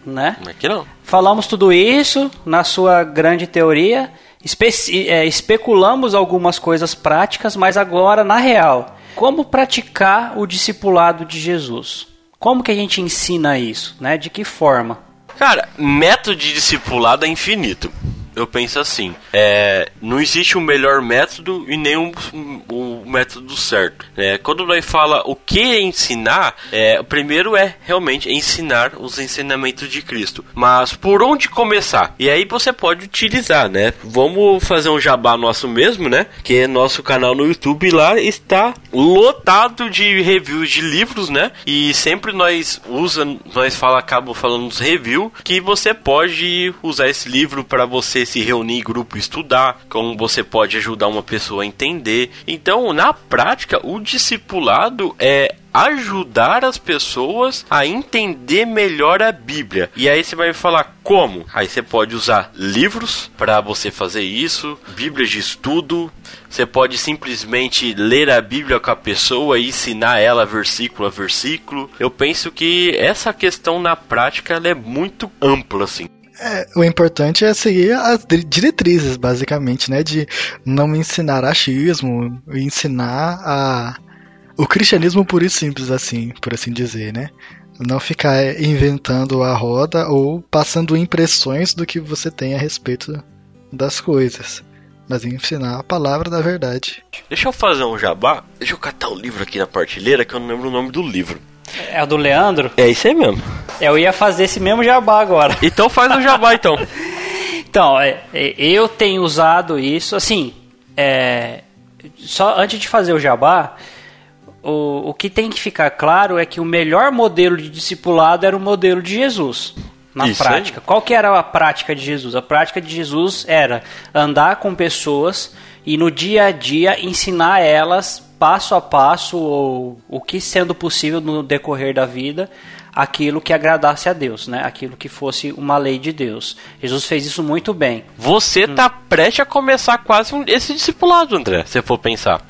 né? Aqui não. Falamos tudo isso na sua grande teoria, espe- é, especulamos algumas coisas práticas, mas agora na real, como praticar o discipulado de Jesus? Como que a gente ensina isso, né? De que forma? Cara, método de discipulado é infinito. Eu penso assim: é, não existe um melhor método e nem um, um, um método certo. Né? Quando nós fala o que ensinar, é, o primeiro é realmente ensinar os ensinamentos de Cristo. Mas por onde começar? E aí você pode utilizar, né? Vamos fazer um jabá nosso mesmo, né? Que é nosso canal no YouTube lá está lotado de reviews de livros, né? E sempre nós usa, nós fala, acabo falando nos reviews que você pode usar esse livro para você se reunir em grupo e estudar, como você pode ajudar uma pessoa a entender. Então, na prática, o discipulado é ajudar as pessoas a entender melhor a Bíblia. E aí você vai falar como? Aí você pode usar livros para você fazer isso, Bíblias de estudo. Você pode simplesmente ler a Bíblia com a pessoa e ensinar ela versículo a versículo. Eu penso que essa questão na prática é muito ampla assim. É, o importante é seguir as diretrizes, basicamente, né? De não ensinar achismo, ensinar a o cristianismo puro e simples, assim, por assim dizer, né? Não ficar inventando a roda ou passando impressões do que você tem a respeito das coisas. Mas ensinar a palavra da verdade. Deixa eu fazer um jabá. Deixa eu catar o livro aqui na partilheira que eu não lembro o nome do livro. É o do Leandro? É isso aí mesmo. Eu ia fazer esse mesmo jabá agora. Então faz o jabá então. então, é, é, eu tenho usado isso, assim, é, só antes de fazer o jabá, o, o que tem que ficar claro é que o melhor modelo de discipulado era o modelo de Jesus. Na Isso prática. Aí. Qual que era a prática de Jesus? A prática de Jesus era andar com pessoas e no dia a dia ensinar elas passo a passo ou o que sendo possível no decorrer da vida aquilo que agradasse a Deus, né? Aquilo que fosse uma lei de Deus. Jesus fez isso muito bem. Você está hum. prestes a começar quase esse discipulado, André, se for pensar.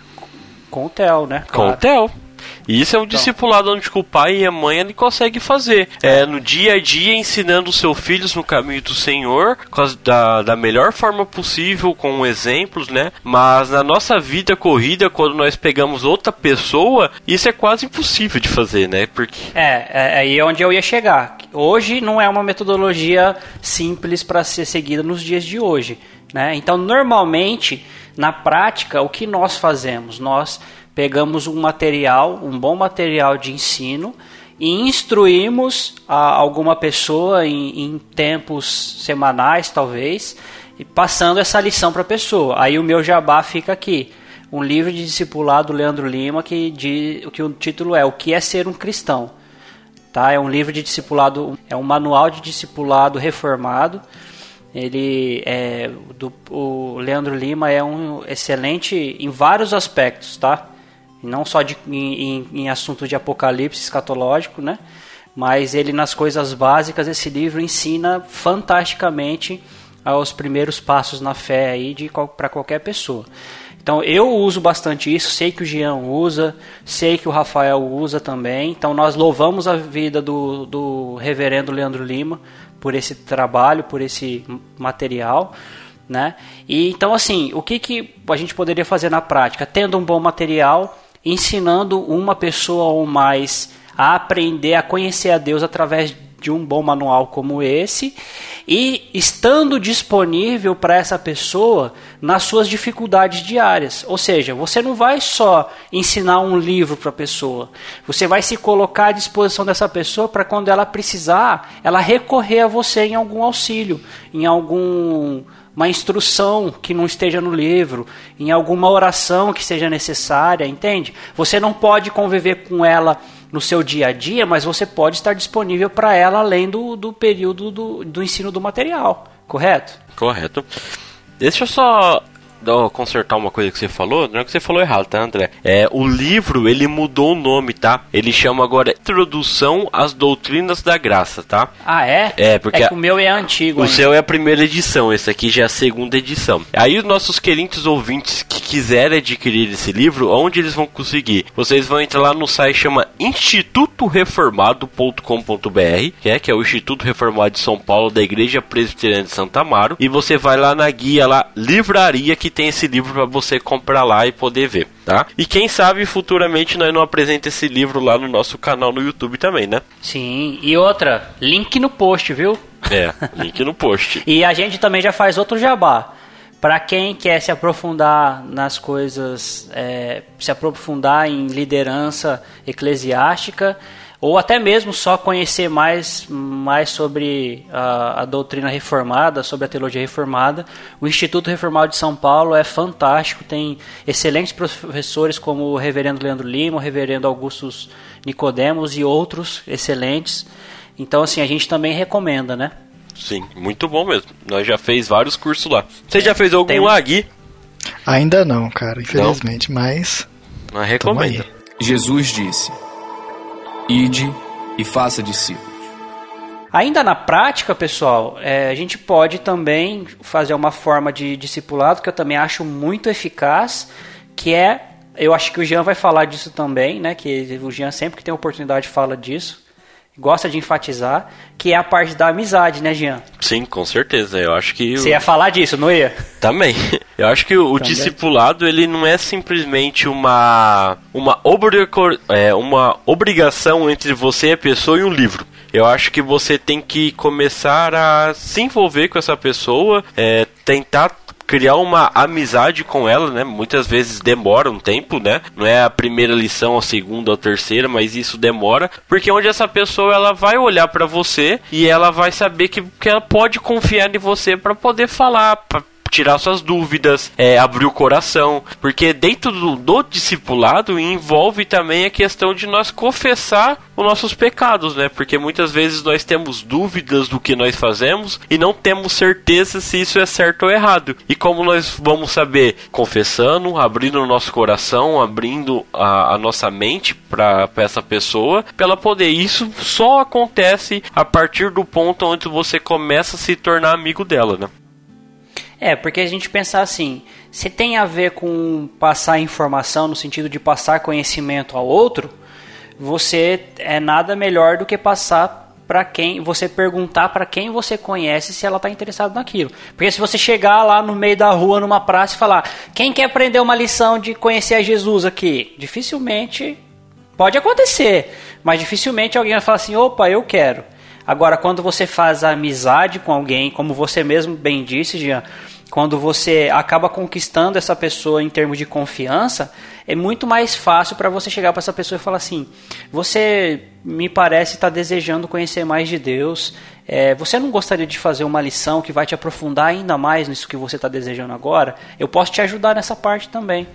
Com o Theo, né? Claro. Com o Theo. E isso é um então. discipulado onde o pai e a mãe ele consegue fazer. É, no dia a dia, ensinando os seus filhos no caminho do Senhor, da, da melhor forma possível, com exemplos, né? Mas na nossa vida corrida, quando nós pegamos outra pessoa, isso é quase impossível de fazer, né? Porque... É, é aí é onde eu ia chegar. Hoje não é uma metodologia simples para ser seguida nos dias de hoje. Né? Então, normalmente na prática, o que nós fazemos? Nós pegamos um material, um bom material de ensino e instruímos alguma pessoa em, em tempos semanais, talvez, e passando essa lição para a pessoa. Aí o meu jabá fica aqui. Um livro de discipulado Leandro Lima que, diz, que o título é O que é ser um cristão. Tá? É um livro de discipulado, é um manual de discipulado reformado ele é do, o Leandro Lima é um excelente em vários aspectos, tá? Não só de, em, em assunto de apocalipse escatológico, né? Mas ele nas coisas básicas esse livro ensina fantasticamente aos primeiros passos na fé aí de para qualquer pessoa. Então eu uso bastante isso, sei que o Jean usa, sei que o Rafael usa também. Então nós louvamos a vida do, do reverendo Leandro Lima por esse trabalho, por esse material. Né? E então assim, o que, que a gente poderia fazer na prática? Tendo um bom material, ensinando uma pessoa ou mais a aprender a conhecer a Deus através de um bom manual como esse e estando disponível para essa pessoa nas suas dificuldades diárias. Ou seja, você não vai só ensinar um livro para a pessoa, você vai se colocar à disposição dessa pessoa para quando ela precisar, ela recorrer a você em algum auxílio, em algum uma instrução que não esteja no livro, em alguma oração que seja necessária, entende? Você não pode conviver com ela no seu dia a dia, mas você pode estar disponível para ela além do, do período do, do ensino do material, correto? Correto. Deixa eu só consertar uma coisa que você falou, não é que você falou errado, tá, André? É, o livro, ele mudou o nome, tá? Ele chama agora Introdução às Doutrinas da Graça, tá? Ah, é? É, porque... É que o meu é antigo O ainda. seu é a primeira edição, esse aqui já é a segunda edição. Aí os nossos queridos ouvintes que quiserem adquirir esse livro, onde eles vão conseguir? Vocês vão entrar lá no site chama institutoreformado.com.br, que é, que é o Instituto Reformado de São Paulo da Igreja Presbiteriana de Santa Amaro, e você vai lá na guia lá, livraria que tem esse livro para você comprar lá e poder ver, tá? E quem sabe futuramente nós não apresenta esse livro lá no nosso canal no YouTube também, né? Sim, e outra, link no post, viu? É, link no post. e a gente também já faz outro jabá. Para quem quer se aprofundar nas coisas, é, se aprofundar em liderança eclesiástica, ou até mesmo só conhecer mais, mais sobre a, a, doutrina reformada, sobre a teologia reformada, o Instituto Reformado de São Paulo é fantástico, tem excelentes professores como o reverendo Leandro Lima, o reverendo Augustus Nicodemos e outros excelentes. Então, assim, a gente também recomenda, né? Sim, muito bom mesmo. Nós já fez vários cursos lá. Você já fez algum Tem... lá, Gui? Ainda não, cara, infelizmente, não. mas. Mas recomendo. Jesus disse: Ide e faça discípulos. Ainda na prática, pessoal, é, a gente pode também fazer uma forma de discipulado que eu também acho muito eficaz, que é, eu acho que o Jean vai falar disso também, né? Que o Jean sempre que tem oportunidade fala disso, gosta de enfatizar, que é a parte da amizade, né, Jean? Sim, com certeza. Eu acho que. Você ia falar disso, não ia? Também. Eu acho que o, discipulado ele não é simplesmente uma uma, é, uma obrigação entre você e a pessoa e um livro. Eu acho que você tem que começar a se envolver com essa pessoa, é, tentar criar uma amizade com ela, né? Muitas vezes demora um tempo, né? Não é a primeira lição, a segunda a terceira, mas isso demora, porque onde essa pessoa ela vai olhar para você e ela vai saber que, que ela pode confiar em você para poder falar, pra tirar suas dúvidas, é, abrir o coração, porque dentro do, do, discipulado envolve também a questão de nós confessar os nossos pecados, né? Porque muitas vezes nós temos dúvidas do que nós fazemos e não temos certeza se isso é certo ou errado. E como nós vamos saber? Confessando, abrindo o nosso coração, abrindo a, a nossa mente para essa pessoa, para ela poder. Isso só acontece a partir do ponto onde você começa a se tornar amigo dela, né? É, porque a gente pensar assim, se tem a ver com passar informação no sentido de passar conhecimento ao outro, você é nada melhor do que passar para quem você perguntar para quem você conhece se ela está interessada naquilo. Porque se você chegar lá no meio da rua numa praça e falar: "Quem quer aprender uma lição de conhecer a Jesus aqui?", dificilmente pode acontecer, mas dificilmente alguém vai falar assim: "Opa, eu quero". Agora, quando você faz amizade com alguém, como você mesmo bem disse, Jean, quando você acaba conquistando essa pessoa em termos de confiança, é muito mais fácil para você chegar para essa pessoa e falar assim: você me parece estar tá desejando conhecer mais de Deus. É, você não gostaria de fazer uma lição que vai te aprofundar ainda mais nisso que você está desejando agora? Eu posso te ajudar nessa parte também.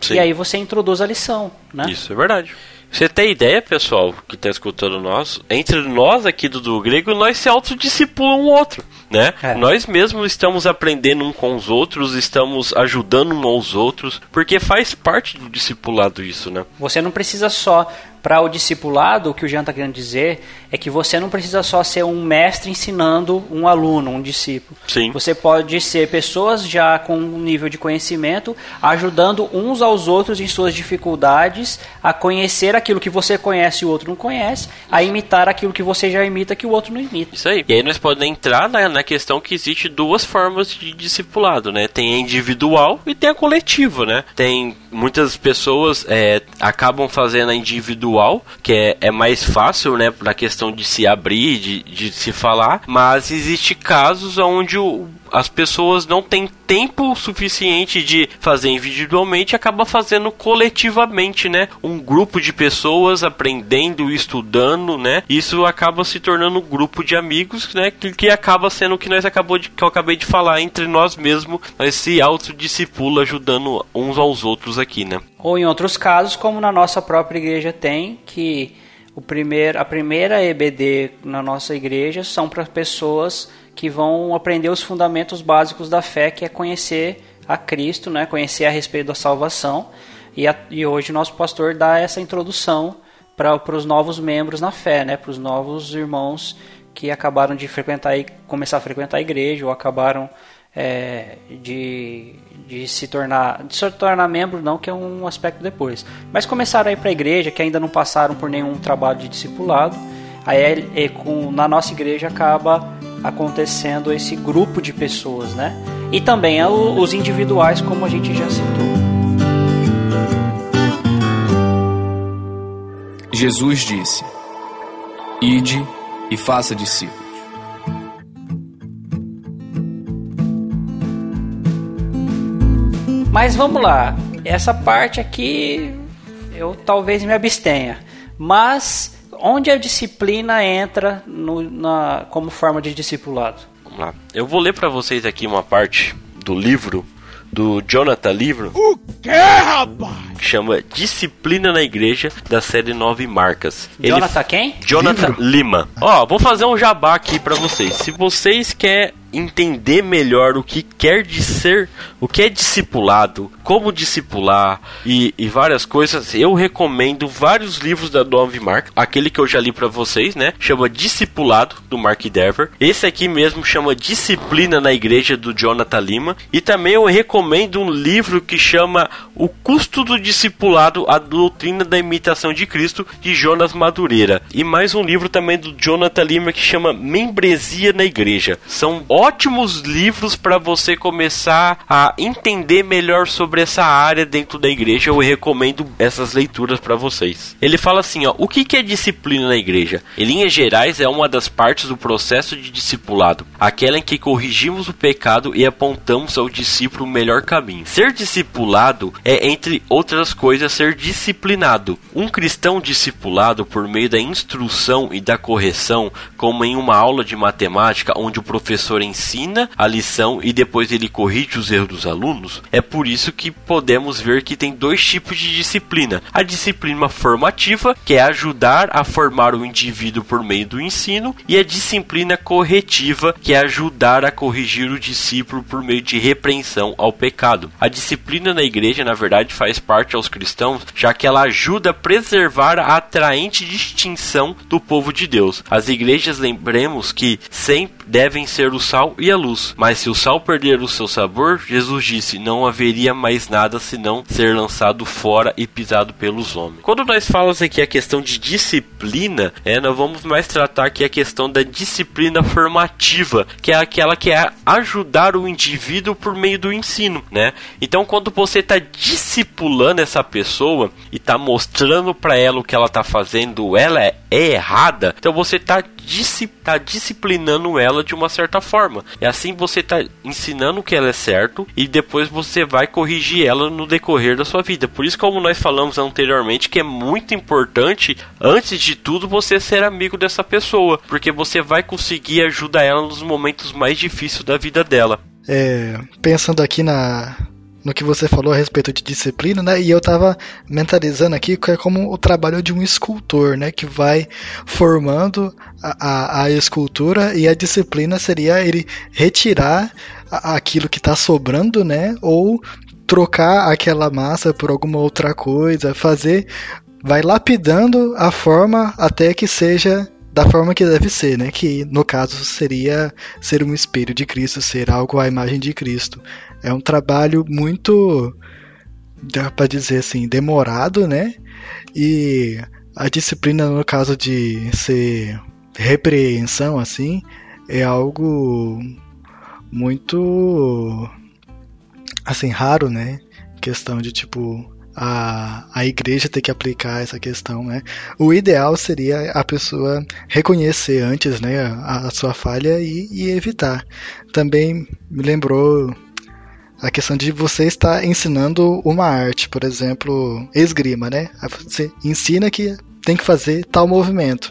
Sim. E aí você introduz a lição, né? Isso é verdade. Você tem ideia, pessoal, que está escutando nós? Entre nós aqui do, do grego, nós se autodiscipulam um outro, né? É. Nós mesmos estamos aprendendo um com os outros, estamos ajudando um aos outros, porque faz parte do discipulado isso, né? Você não precisa só para o discipulado, o que o Jean está querendo dizer é que você não precisa só ser um mestre ensinando um aluno, um discípulo. Sim. Você pode ser pessoas já com um nível de conhecimento, ajudando uns aos outros em suas dificuldades, a conhecer aquilo que você conhece e o outro não conhece, a imitar aquilo que você já imita que o outro não imita. Isso aí. E aí nós podemos entrar na, na questão que existe duas formas de discipulado, né? Tem a individual e tem a coletiva, né? Tem muitas pessoas é, acabam fazendo a individual que é, é mais fácil, né, na questão de se abrir, de, de se falar, mas existe casos onde o, as pessoas não têm tempo suficiente de fazer individualmente acaba fazendo coletivamente, né? Um grupo de pessoas aprendendo, estudando, né? Isso acaba se tornando um grupo de amigos, né? Que, que acaba sendo o que nós acabou de, que eu acabei de falar entre nós mesmos, nós se autodiscipula ajudando uns aos outros aqui, né? Ou em outros casos, como na nossa própria igreja tem, que o primeiro, a primeira EBD na nossa igreja são para pessoas que vão aprender os fundamentos básicos da fé, que é conhecer a Cristo, né? conhecer a respeito da salvação. E, a, e hoje o nosso pastor dá essa introdução para os novos membros na fé, né? para os novos irmãos que acabaram de frequentar e começar a frequentar a igreja ou acabaram é, de, de se tornar de se tornar membro não que é um aspecto depois. Mas começaram a ir para a igreja que ainda não passaram por nenhum trabalho de discipulado. Aí é, é, com, na nossa igreja acaba acontecendo esse grupo de pessoas né? E também é os individuais como a gente já citou. Jesus disse ide e faça discípulos Mas vamos lá, essa parte aqui eu talvez me abstenha. Mas onde a disciplina entra no, na, como forma de discipulado? Vamos lá. Eu vou ler para vocês aqui uma parte do livro do Jonathan Livro. O que, rapaz? Que chama Disciplina na Igreja, da série Nove Marcas. Ele... Jonathan quem? Jonathan Livro? Lima. Ó, vou fazer um jabá aqui para vocês. Se vocês querem entender melhor o que quer de ser, o que é discipulado, como discipular e, e várias coisas, eu recomendo vários livros da Nove Mark. Aquele que eu já li para vocês, né? Chama Discipulado do Mark Dever. Esse aqui mesmo chama Disciplina na Igreja do Jonathan Lima. E também eu recomendo um livro que chama O Custo do Discipulado: A Doutrina da Imitação de Cristo de Jonas Madureira. E mais um livro também do Jonathan Lima que chama Membresia na Igreja. São ótimos livros para você começar a entender melhor sobre essa área dentro da igreja. Eu recomendo essas leituras para vocês. Ele fala assim, ó, o que, que é disciplina na igreja? Em linhas gerais, é uma das partes do processo de discipulado, aquela em que corrigimos o pecado e apontamos ao discípulo o melhor caminho. Ser discipulado é, entre outras coisas, ser disciplinado. Um cristão discipulado por meio da instrução e da correção, como em uma aula de matemática onde o professor ensina a lição e depois ele corrige os erros dos alunos, é por isso que podemos ver que tem dois tipos de disciplina: a disciplina formativa, que é ajudar a formar o indivíduo por meio do ensino, e a disciplina corretiva, que é ajudar a corrigir o discípulo por meio de repreensão ao pecado. A disciplina na igreja, na verdade, faz parte aos cristãos, já que ela ajuda a preservar a atraente distinção do povo de Deus. As igrejas, lembremos que sempre devem ser o sal e a luz. Mas se o sal perder o seu sabor, Jesus disse: não haveria mais nada senão ser lançado fora e pisado pelos homens. Quando nós falamos aqui a questão de disciplina, é, nós vamos mais tratar aqui a questão da disciplina formativa, que é aquela que é ajudar o indivíduo por meio do ensino, né? Então, quando você está discipulando essa pessoa e está mostrando para ela o que ela está fazendo, ela é, errada, então você está tá disciplinando ela de uma certa forma. E assim você está ensinando que ela é certo e depois você vai corrigir ela no decorrer da sua vida. Por isso, como nós falamos anteriormente, que é muito importante, antes de tudo, você ser amigo dessa pessoa, porque você vai conseguir ajudar ela nos momentos mais difíceis da vida dela. É, pensando aqui na, no que você falou a respeito de disciplina, né? E eu estava mentalizando aqui que é como o trabalho de um escultor, né? Que vai formando a, a, a escultura e a disciplina seria ele retirar aquilo que está sobrando, né? Ou trocar aquela massa por alguma outra coisa, fazer, vai lapidando a forma até que seja da forma que deve ser, né? Que no caso seria ser um espelho de Cristo, ser algo à imagem de Cristo. É um trabalho muito, dá para dizer assim, demorado, né? E a disciplina no caso de ser repreensão assim é algo muito assim raro, né? Questão de tipo a, a igreja ter que aplicar essa questão, né? O ideal seria a pessoa reconhecer antes, né, a, a sua falha e, e, evitar. Também me lembrou a questão de você estar ensinando uma arte, por exemplo, esgrima, né? Você ensina que tem que fazer tal movimento.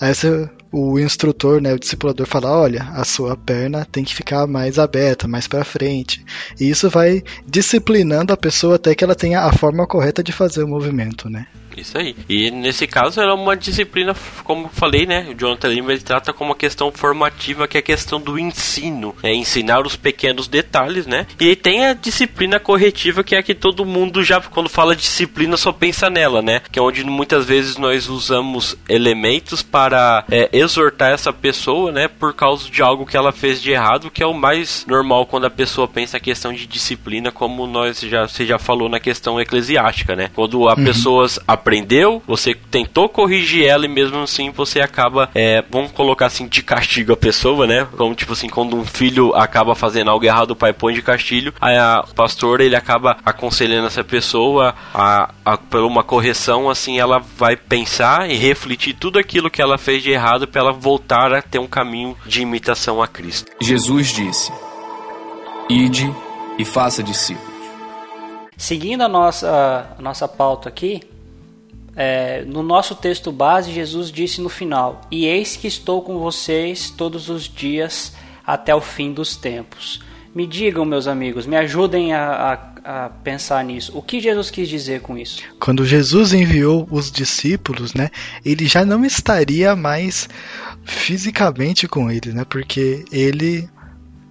Aí você o instrutor, né, o discipulador fala, olha, a sua perna tem que ficar mais aberta, mais para frente. E isso vai disciplinando a pessoa até que ela tenha a forma correta de fazer o movimento, né? Isso aí. E nesse caso era uma disciplina, como falei, né? O Jonathan Lima ele trata como uma questão formativa, que é a questão do ensino, é ensinar os pequenos detalhes, né? E tem a disciplina corretiva, que é a que todo mundo já, quando fala disciplina, só pensa nela, né? Que é onde muitas vezes nós usamos elementos para é, exortar essa pessoa, né? Por causa de algo que ela fez de errado, que é o mais normal quando a pessoa pensa a questão de disciplina, como nós já, você já falou na questão eclesiástica, né? Quando a uhum. pessoas aprendeu, você tentou corrigir ela e mesmo assim você acaba, é, vamos colocar assim, de castigo a pessoa, né? Como tipo assim, quando um filho acaba fazendo algo errado, o pai põe de castigo, aí a pastora ele acaba aconselhando essa pessoa a, a, por uma correção, assim ela vai pensar e refletir tudo aquilo que ela fez de errado para ela voltar a ter um caminho de imitação a Cristo. Jesus disse: Ide e faça discípulos. Seguindo a nossa, a nossa pauta aqui, é, no nosso texto base, Jesus disse no final: E eis que estou com vocês todos os dias até o fim dos tempos. Me digam, meus amigos, me ajudem a, a, a, pensar nisso. O que Jesus quis dizer com isso? Quando Jesus enviou os discípulos, né, ele já não estaria mais fisicamente com eles, né, porque ele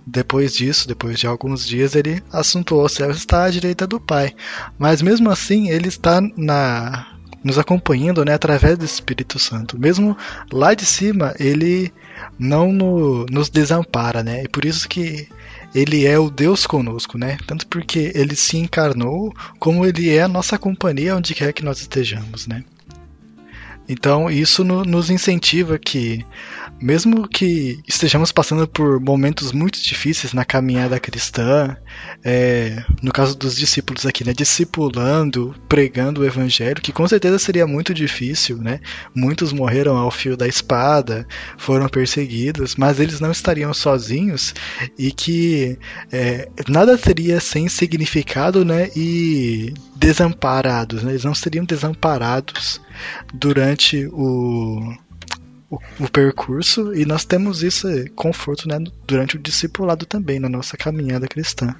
depois disso, depois de alguns dias, ele assuntou ao céu está à direita do Pai. Mas mesmo assim, ele está na nos acompanhando, né, através do Espírito Santo. Mesmo lá de cima, ele não no, nos desampara, né? E por isso que ele é o Deus conosco, né? Tanto porque ele se encarnou, como ele é a nossa companhia onde quer que nós estejamos, né? Então isso no, nos incentiva que mesmo que estejamos passando por momentos muito difíceis na caminhada cristã, é, no caso dos discípulos aqui, né, discipulando, pregando o evangelho, que com certeza seria muito difícil, né? Muitos morreram ao fio da espada, foram perseguidos, mas eles não estariam sozinhos e que é, nada teria sem significado, né? E desamparados, né? Eles não seriam desamparados durante o o, o, percurso e nós temos isso conforto né, durante o discipulado também na nossa caminhada cristã.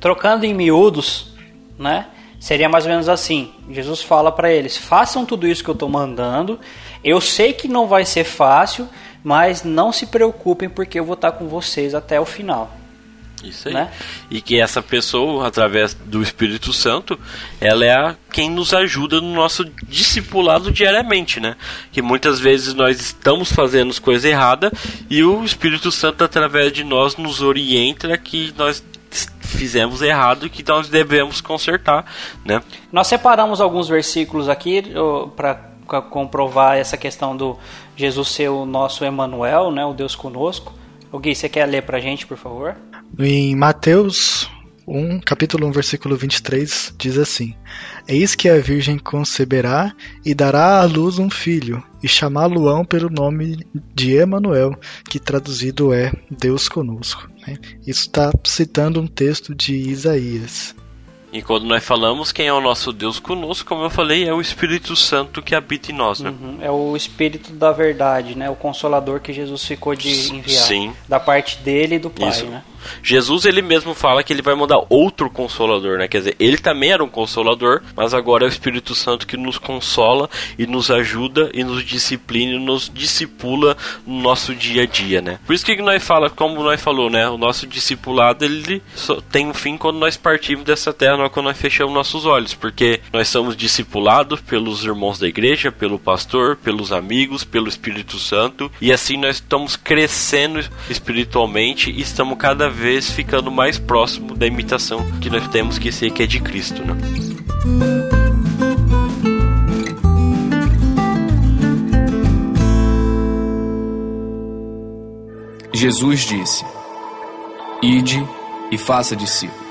Trocando em miúdos, né? Seria mais ou menos assim. Jesus fala para eles: façam tudo isso que eu estou mandando. Eu sei que não vai ser fácil, mas não se preocupem porque eu vou estar com vocês até o final. Isso aí. Né? E que essa pessoa, através do Espírito Santo, ela é a, quem nos ajuda no nosso discipulado diariamente, né? Que muitas vezes nós estamos fazendo coisa errada e o Espírito Santo, através de nós, nos orienta que nós fizemos errado e que nós devemos consertar, né? Nós separamos alguns versículos aqui para comprovar essa questão do Jesus ser o nosso Emanuel, né, o Deus conosco. O Gui, você quer ler para a gente, por favor? Em Mateus 1, capítulo 1, versículo 23, diz assim: Eis que a Virgem conceberá e dará à luz um filho, e chamá-lo-ão pelo nome de Emanuel, que traduzido é Deus conosco. Né? Isso está citando um texto de Isaías. E quando nós falamos quem é o nosso Deus conosco, como eu falei, é o Espírito Santo que habita em nós, né? Uhum, é o Espírito da verdade, né? O consolador que Jesus ficou de enviar. Sim. Da parte dele e do Pai, Isso. né? Jesus ele mesmo fala que ele vai mandar outro consolador, né? Quer dizer, ele também era um consolador, mas agora é o Espírito Santo que nos consola e nos ajuda e nos disciplina e nos discipula no nosso dia a dia, né? Por isso que nós fala, como nós falou, né? O nosso discipulado ele tem um fim quando nós partimos dessa terra, quando nós fechamos nossos olhos, porque nós somos discipulados pelos irmãos da igreja, pelo pastor, pelos amigos, pelo Espírito Santo e assim nós estamos crescendo espiritualmente e estamos cada vez ficando mais próximo da imitação que nós temos que ser, que é de Cristo. Né? Jesus disse: Ide e faça discípulos.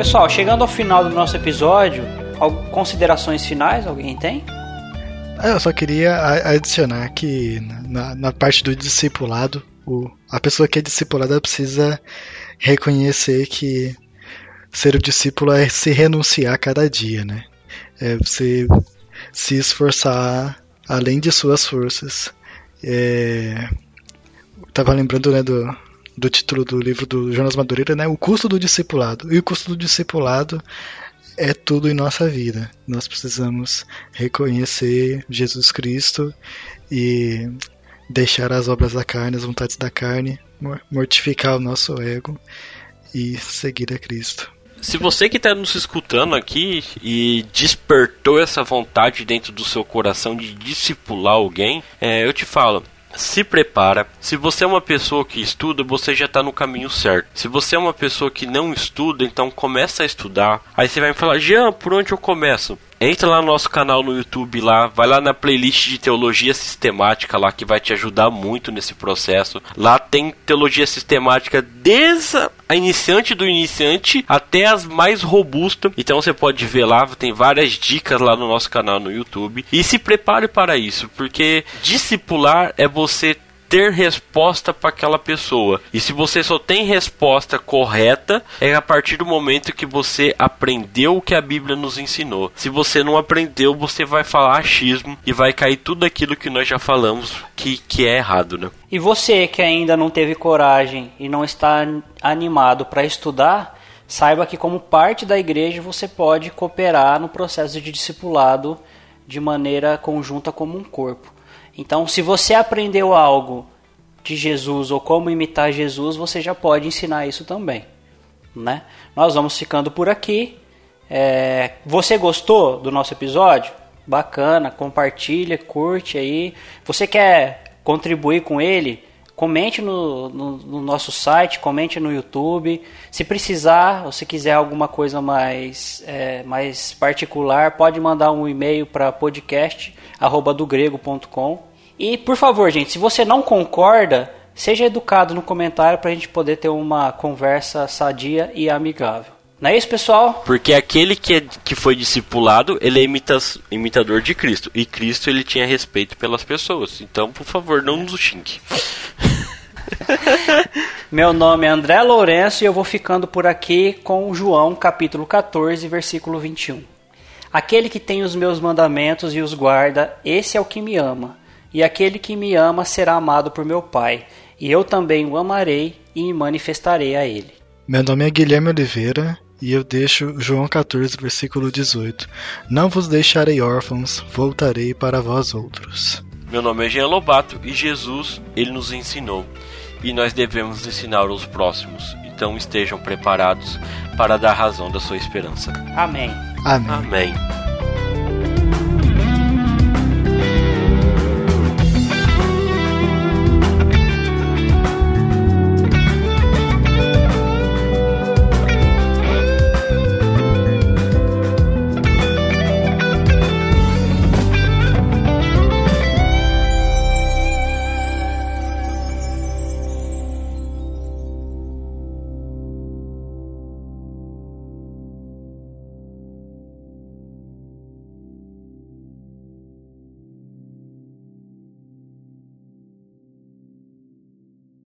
Pessoal, chegando ao final do nosso episódio, considerações finais? Alguém tem? É, eu só queria adicionar que na, na parte do discipulado, o, a pessoa que é discipulada precisa reconhecer que ser o discípulo é se renunciar a cada dia, né? É você se esforçar além de suas forças. É, tava lembrando né, do, do título do livro do Jonas Madureira, né? O custo do discipulado. E o custo do discipulado é tudo em nossa vida. Nós precisamos reconhecer Jesus Cristo e deixar as obras da carne, as vontades da carne, mortificar o nosso ego e seguir a Cristo. Se você que está nos escutando aqui e despertou essa vontade dentro do seu coração de discipular alguém, é, eu te falo, se prepara. Se você é uma pessoa que estuda, você já está no caminho certo. Se você é uma pessoa que não estuda, então começa a estudar. Aí você vai me falar, Jean, por onde eu começo? Entra lá no nosso canal no YouTube lá, vai lá na playlist de teologia sistemática lá que vai te ajudar muito nesse processo. Lá tem teologia sistemática desde a iniciante do iniciante até as mais robustas. Então você pode ver lá, tem várias dicas lá no nosso canal no YouTube. E se prepare para isso, porque discipular é você ter resposta para aquela pessoa. E se você só tem resposta correta, é a partir do momento que você aprendeu o que a Bíblia nos ensinou. Se você não aprendeu, você vai falar achismo e vai cair tudo aquilo que nós já falamos que, que é errado, né? E você que ainda não teve coragem e não está animado para estudar, saiba que como parte da igreja você pode cooperar no processo de discipulado de maneira conjunta como um corpo. Então, se você aprendeu algo de Jesus ou como imitar Jesus, você já pode ensinar isso também. Né? Nós vamos ficando por aqui. É, você gostou do nosso episódio? Bacana, compartilha, curte aí. Você quer contribuir com ele? Comente no, no, no, nosso site, comente no YouTube. Se precisar, ou se quiser alguma coisa mais, é, mais particular, pode mandar um e-mail para podcast@dogrego.com e por favor, gente, se você não concorda, seja educado no comentário para a gente poder ter uma conversa sadia e amigável. Não é isso, pessoal? Porque aquele que, é, que foi discipulado, ele é imita, imitador de Cristo. E Cristo, ele tinha respeito pelas pessoas. Então, por favor, não nos xingue. Meu nome é André Lourenço e eu vou ficando por aqui com João, capítulo 14, versículo 21. Aquele que tem os meus mandamentos e os guarda, esse é o que me ama. E aquele que me ama será amado por meu Pai, e eu também o amarei e me manifestarei a ele. Meu nome é Guilherme Oliveira e eu deixo João 14, versículo 18. Não vos deixarei órfãos, voltarei para vós outros. Meu nome é Jean Lobato e Jesus, ele nos ensinou. E nós devemos ensinar os próximos. Então estejam preparados para dar razão da sua esperança. Amém. Amém. Amém.